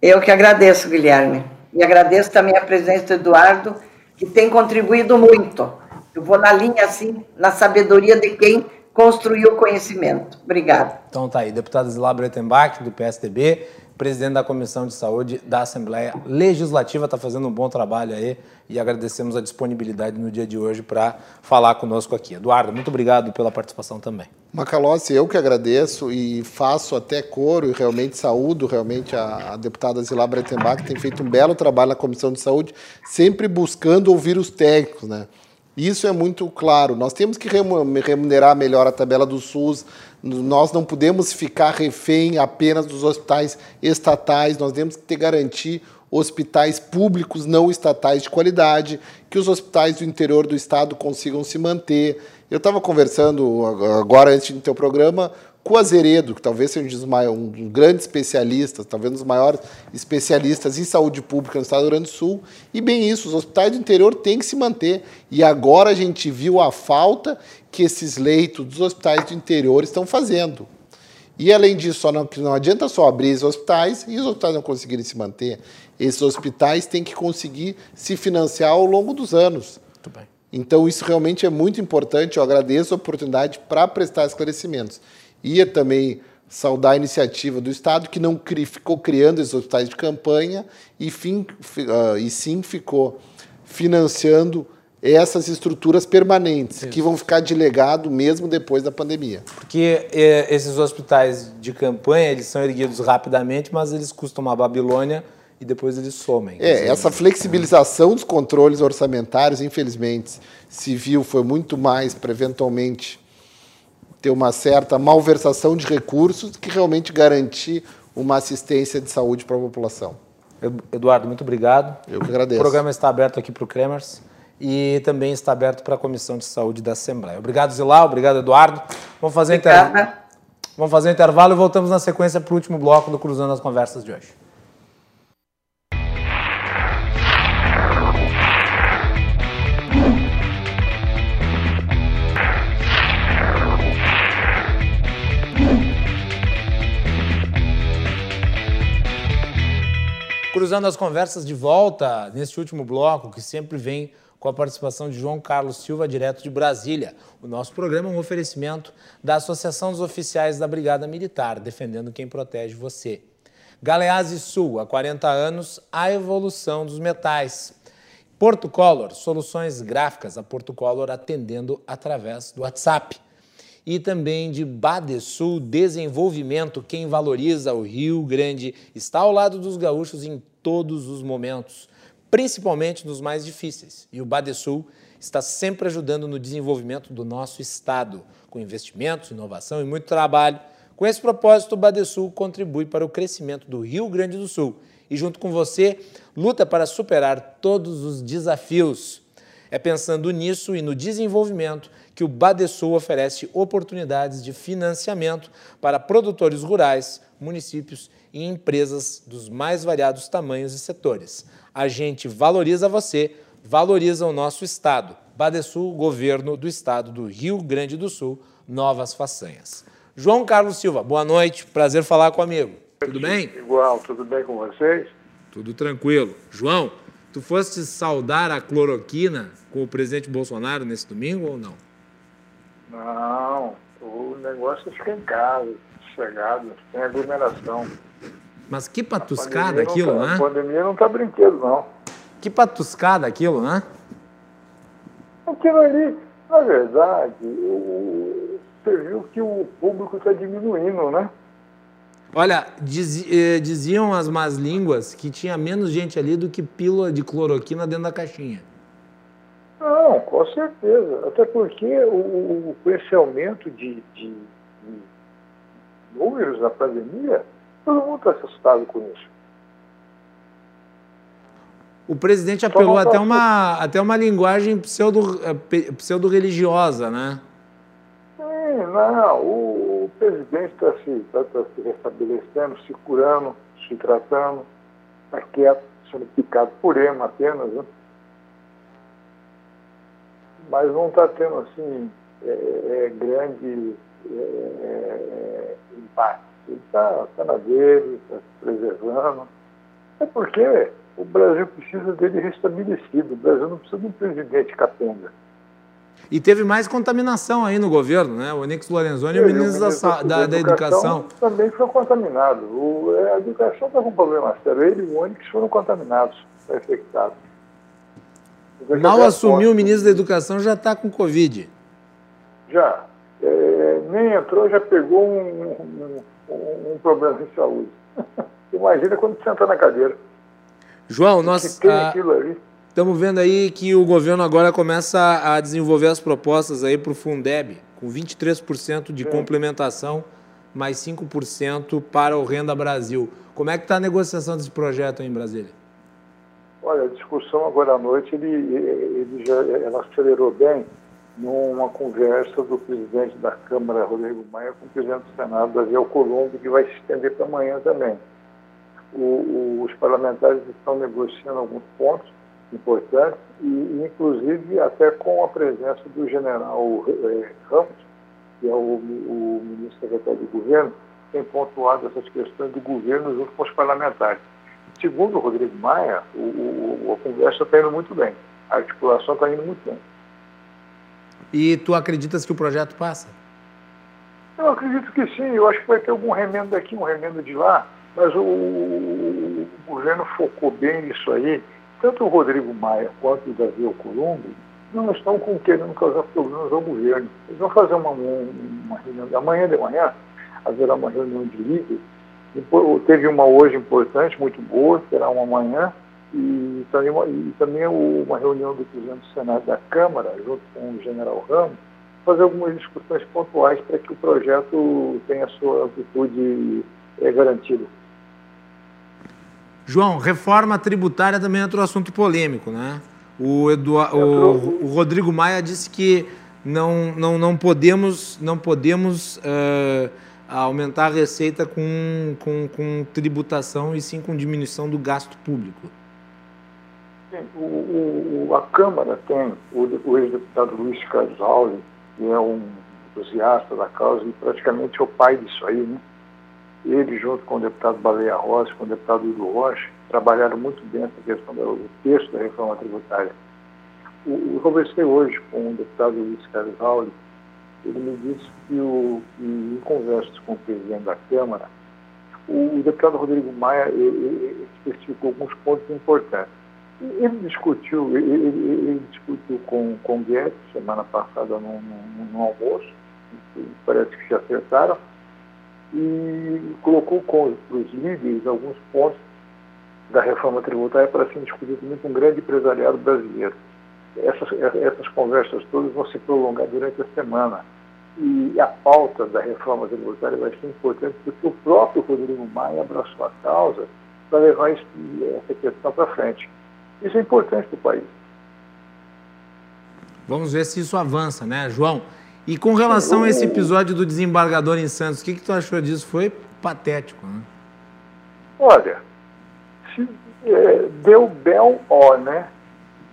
Eu que agradeço, Guilherme. E agradeço também a presença do Eduardo, que tem contribuído muito. Eu vou na linha, assim, na sabedoria de quem construiu o conhecimento. Obrigado. Então tá aí, deputada Zilá Bretenbach, do PSDB, presidente da Comissão de Saúde da Assembleia Legislativa, está fazendo um bom trabalho aí e agradecemos a disponibilidade no dia de hoje para falar conosco aqui. Eduardo, muito obrigado pela participação também. Macalossi, eu que agradeço e faço até coro e realmente saúdo realmente a, a deputada Zilá Breitenbach, que tem feito um belo trabalho na Comissão de Saúde, sempre buscando ouvir os técnicos, né? Isso é muito claro. Nós temos que remunerar melhor a tabela do SUS. Nós não podemos ficar refém apenas dos hospitais estatais. Nós temos que ter garantir hospitais públicos não estatais de qualidade, que os hospitais do interior do estado consigam se manter. Eu estava conversando agora antes do teu programa Azeredo, que talvez seja um dos grandes especialistas, talvez um dos maiores especialistas em saúde pública no estado do Rio Grande do Sul. E bem isso, os hospitais do interior têm que se manter. E agora a gente viu a falta que esses leitos dos hospitais do interior estão fazendo. E além disso, só não, não adianta só abrir os hospitais e os hospitais não conseguirem se manter. Esses hospitais têm que conseguir se financiar ao longo dos anos. Então, isso realmente é muito importante. Eu agradeço a oportunidade para prestar esclarecimentos. Ia também saudar a iniciativa do Estado, que não cri, ficou criando esses hospitais de campanha, e, fim, uh, e sim ficou financiando essas estruturas permanentes, Isso. que vão ficar de legado mesmo depois da pandemia. Porque é, esses hospitais de campanha, eles são erguidos rapidamente, mas eles custam uma Babilônia e depois eles somem. É, dizer, essa flexibilização dos controles orçamentários, infelizmente, se viu, foi muito mais para eventualmente ter uma certa malversação de recursos que realmente garantir uma assistência de saúde para a população. Eduardo, muito obrigado. Eu que agradeço. O programa está aberto aqui para o Kremers e também está aberto para a Comissão de Saúde da Assembleia. Obrigado, Zilá. Obrigado, Eduardo. Vamos fazer, inter... Vamos fazer um intervalo e voltamos na sequência para o último bloco do Cruzando as Conversas de hoje. Cruzando as conversas de volta neste último bloco, que sempre vem com a participação de João Carlos Silva, direto de Brasília. O nosso programa é um oferecimento da Associação dos Oficiais da Brigada Militar, defendendo quem protege você. Galeazzi Sul, há 40 anos, a evolução dos metais. Porto Color, soluções gráficas, a Porto Color atendendo através do WhatsApp. E também de Badesul Desenvolvimento, quem valoriza o Rio Grande, está ao lado dos gaúchos em todos os momentos principalmente nos mais difíceis. E o Badesul está sempre ajudando no desenvolvimento do nosso Estado, com investimentos, inovação e muito trabalho. Com esse propósito, o Badesul contribui para o crescimento do Rio Grande do Sul e, junto com você, luta para superar todos os desafios. É pensando nisso e no desenvolvimento que o Badesul oferece oportunidades de financiamento para produtores rurais, municípios e empresas dos mais variados tamanhos e setores. A gente valoriza você, valoriza o nosso Estado. Badesul, governo do Estado do Rio Grande do Sul, novas façanhas. João Carlos Silva, boa noite, prazer falar com o amigo. Tudo bem? Igual, tudo bem com vocês? Tudo tranquilo. João, tu foste saudar a cloroquina com o presidente Bolsonaro nesse domingo ou não? Não, o negócio fica em casa, sossegado, sem aglomeração. Mas que patuscada aquilo, tá, né? A pandemia não tá brinquedo, não. Que patuscada aquilo, né? Aquilo ali, na verdade, o, você viu que o público está diminuindo, né? Olha, diz, eh, diziam as más línguas que tinha menos gente ali do que pílula de cloroquina dentro da caixinha. Não, com certeza. Até porque o, com esse aumento de, de, de números da pandemia, Todo mundo está assustado com isso. O presidente apelou até uma, até uma linguagem pseudo-religiosa, pseudo né? Sim, não. O, o presidente está se, tá, tá se restabelecendo, se curando, se tratando, está quieto, sendo picado por ema apenas, né? Mas não está tendo, assim, é, é, grande é, é impacto. Ele está tá na dele, está se preservando. É porque o Brasil precisa dele restabelecido. O Brasil não precisa de um presidente capenga. E teve mais contaminação aí no governo, né? O Onix Lorenzoni e o ministro, da, da, da, Educação. Também foi contaminado. O, é, a educação está com problema sério. Ele e o Onix foram contaminados, infectados. Mal assumiu o ministro da Educação, já está com Covid. Já. É, nem entrou, já pegou um, um um, problema de saúde. Imagina quando senta na cadeira. João, nós estamos vendo aí que o governo agora começa a desenvolver as propostas aí para o Fundeb, com 23% de Sim. complementação, mais 5% para o Renda Brasil. Como é que está a negociação desse projeto aí em Brasília? Olha, a discussão agora à noite, ele, ele já ela acelerou bem numa conversa do presidente da Câmara, Rodrigo Maia, com o presidente do Senado, Davi Alcolumbre, que vai se estender para amanhã também. O, o, os parlamentares estão negociando alguns pontos importantes, e, inclusive até com a presença do general eh, Ramos, que é o, o ministro secretário do governo, tem pontuado essas questões do governo junto com os parlamentares. Segundo o Rodrigo Maia, o, a conversa está indo muito bem, a articulação está indo muito bem. E tu acreditas que o projeto passa? Eu acredito que sim. Eu acho que vai ter algum remendo daqui, um remendo de lá. Mas o, o, o governo focou bem nisso aí tanto o Rodrigo Maia quanto o Davi Alcolumbre não estão com, querendo causar problemas ao governo. Eles vão fazer uma, uma reunião, amanhã de manhã haverá uma reunião de líderes. Teve uma hoje importante, muito boa, será uma amanhã, e também, uma, e também uma reunião do presidente do Senado da Câmara, junto com o general Ramos, fazer algumas discussões pontuais para que o projeto tenha sua amplitude é, garantida. João, reforma tributária também é outro assunto polêmico, né? O, Eduard, o, o Rodrigo Maia disse que não, não, não podemos, não podemos uh, aumentar a receita com, com, com tributação e sim com diminuição do gasto público. O, o, a Câmara tem o, o ex-deputado Luiz Carlos que é um entusiasta da causa e praticamente é o pai disso aí, né? Ele, junto com o deputado Baleia Rossi, com o deputado Hugo Rocha, trabalharam muito bem essa questão do texto da reforma tributária. O, eu conversei hoje com o deputado Luiz Carlos ele me disse que, o, que em conversas com o presidente da Câmara, o, deputado Rodrigo Maia ele, ele especificou alguns pontos importantes. Ele discutiu, ele, ele, discutiu com, com o Guedes semana passada no, no, no almoço, parece que se acertaram, e colocou com os líderes alguns pontos da reforma tributária para ser discutido também com o grande empresariado brasileiro. Essas, essas conversas todas vão se prolongar durante a semana. E a pauta da reforma tributária vai ser importante porque o próprio Rodrigo Maia abraçou a causa para levar essa questão para frente. Isso é importante para o país. Vamos ver se isso avança, né, João? E com relação a esse episódio do desembargador em Santos, o que, que tu achou disso? Foi patético, né? Olha, se, é, deu Bel O, né?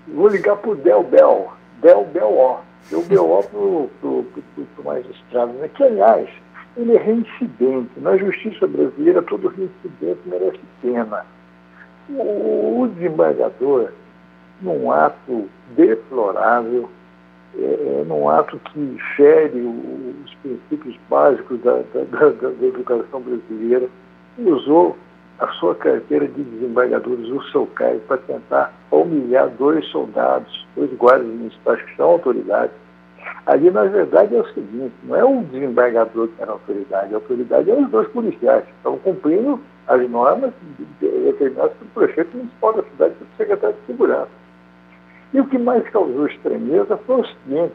Vou ligar para o Del Bel, Del Bel O. Deu Bel O para o magistrado, né? Que, aliás, ele é reincidente. Na justiça brasileira, todo reincidente merece pena. O, o desembargador, num ato deplorável, é, é, num ato que fere os princípios básicos da, da, da, da educação brasileira, usou a sua carteira de desembargadores, o seu cargo, para tentar humilhar dois soldados, dois guardas municipais que são autoridades. Ali, na verdade, é o seguinte: não é o desembargador que era autoridade, a autoridade é os dois policiais, que estão cumprindo as normas determinadas pelo prefeito municipal da cidade pelo secretário de segurança. E o que mais causou estranheza foi o seguinte: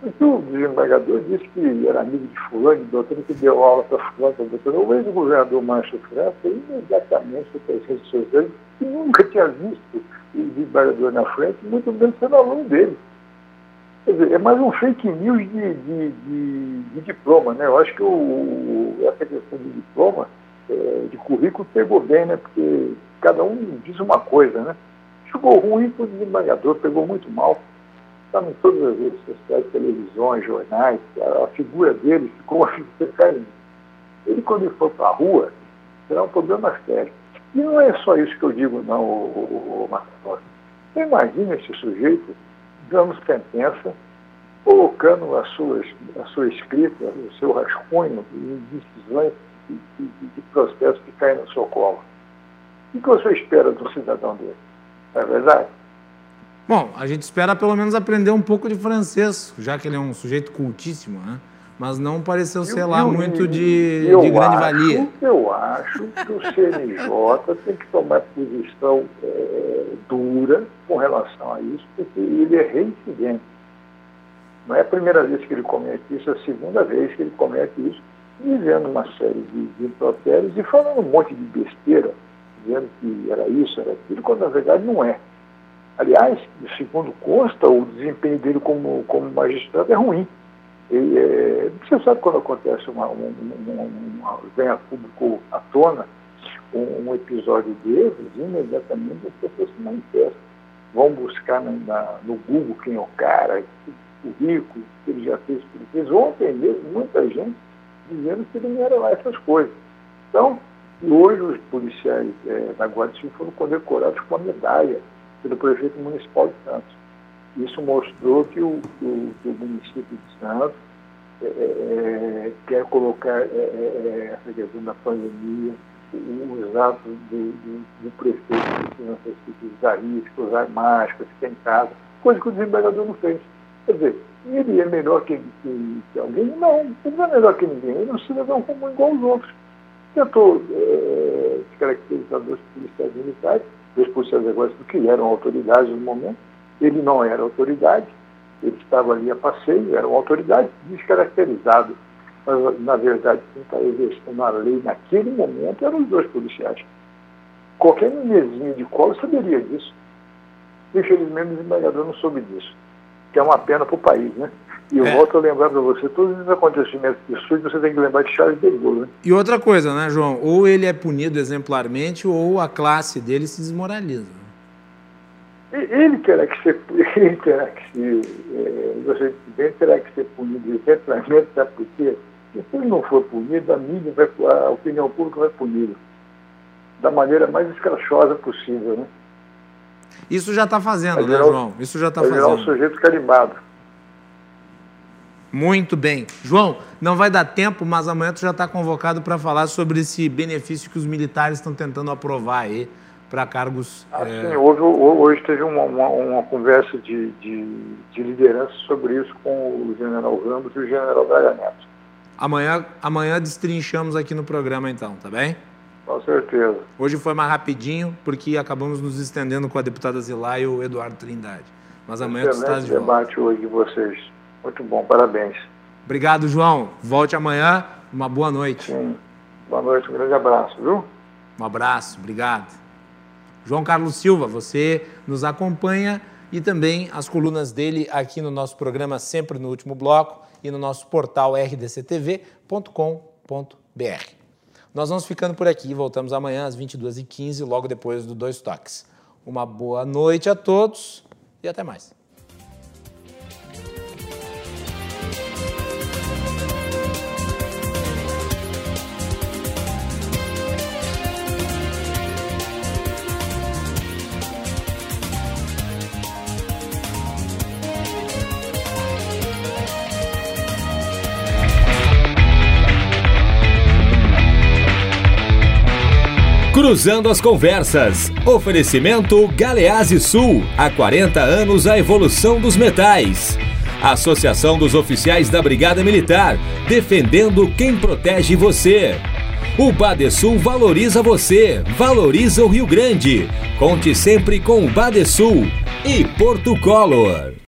porque o desembargador disse que era amigo de fulano, de doutor, que deu aula para fulano, para doutor. O ex-governador Mancha França imediatamente para as redes que nunca tinha visto o desembargador na frente, muito menos sendo aluno dele. Quer dizer, é mais um fake news de, de, de, de diploma, né? Eu acho que o, essa questão de diploma, é, de currículo, pegou bem, né? Porque cada um diz uma coisa, né? Ficou ruim para o desembargador, pegou muito mal está em todas as redes sociais, televisões, jornais, a, figura dele ficou uma figura Ele, quando ele for para a rua, será um problema sério. E não é só isso que eu digo, não, o, o, o Você imagina esse sujeito dando sentença, colocando a sua, a sua escrita, o seu rascunho em decisões de, de, de processos que caem no seu colo. O que você espera do cidadão dele? Não é verdade? Bom, a gente espera pelo menos aprender um pouco de francês, já que ele é um sujeito cultíssimo, né? Mas não pareceu ser lá eu, muito de, de grande acho, valia. Eu acho que o CNJ tem que tomar posição é, dura com relação a isso, porque ele é reincidente. Não é a primeira vez que ele comete isso, é a segunda vez que ele comete isso, dizendo uma série de, de impropérios e falando um monte de besteira, dizendo que era isso, era aquilo, quando na verdade não é. Aliás, segundo consta, o desempenho dele como, como magistrado é ruim. É, você sabe quando acontece uma, uma vem a público à tona um, um, episódio desses, imediatamente as pessoas se manifestam. Vão buscar na, na, no Google quem é o cara, o rico, que ele já fez, que ele fez. Ontem mesmo, muita gente dizendo que ele não era lá essas coisas. Então, hoje os policiais é, da Guarda Civil foram condecorados com uma medalha pelo prefeito municipal de Santos. Isso mostrou que o, o, que o município de Santos é, é, é quer colocar é, é, essa questão da pandemia, os atos do, do, do prefeito de finanças públicas da risco, usar máscara, ficar em casa, coisa que o desembargador não fez. Quer dizer, ele é melhor que, que, que alguém? Não, ele não é melhor que ninguém, ele é um cidadão comum igual aos outros. Tentou é, se caracterizar dois policiais militares, dois policiais exércitos que eram autoridades no momento, ele não era autoridade, ele estava ali a passeio, era uma autoridade descaracterizado. Mas, na verdade, quem está exercendo a lei naquele momento eram os dois policiais. Qualquer menezinho de colo saberia disso. Infelizmente, o desembargador não soube disso, que é uma pena para o país, né? E eu é. volto a lembrar para você, todos os acontecimentos de SUS, você tem que lembrar de Charles de Gaulle, né? E outra coisa, né, João? Ou ele é punido exemplarmente, ou a classe dele se desmoraliza. Ele terá que ser, ele terá que ser, é, ele terá que ser punido exemplarmente, sabe por quê? Porque se ele não for punido, a mídia vai, a opinião pública vai puni-lo da maneira mais escrachosa possível, né? Isso já está fazendo, né, João? Isso já está fazendo. um sujeito carimbado. Muito bem. João, não vai dar tempo, mas amanhã tu já está convocado para falar sobre esse benefício que os militares estão tentando aprovar aí para cargos. Ah, é... Houve, hoje teve uma, uma, uma conversa de, de, de, liderança sobre isso com o general Ramos e o general Braga Neto. Amanhã, amanhã destrinchamos aqui no programa, então, tá bem? Com certeza. Hoje foi mais rapidinho, porque acabamos nos estendendo com a deputada Zilá e o Eduardo Trindade. Mas amanhã Excelente tu estás de volta. debate hoje de vocês. Muito bom, parabéns. Obrigado, João. Volte amanhã. Uma boa noite. Sim. Boa noite, um grande abraço, viu? Um abraço, obrigado. João Carlos Silva, você nos acompanha e também as colunas dele aqui no nosso programa, sempre no último bloco, e no nosso portal rdctv.com.br. Nós vamos ficando por aqui, voltamos amanhã às 22h15, logo depois do Dois Toques. Uma boa noite a todos e até mais. Cruzando as Conversas. Oferecimento Galease Sul. Há 40 anos a evolução dos metais. Associação dos Oficiais da Brigada Militar. Defendendo quem protege você. O Badesul valoriza você, valoriza o Rio Grande. Conte sempre com o Badesul e Porto Color.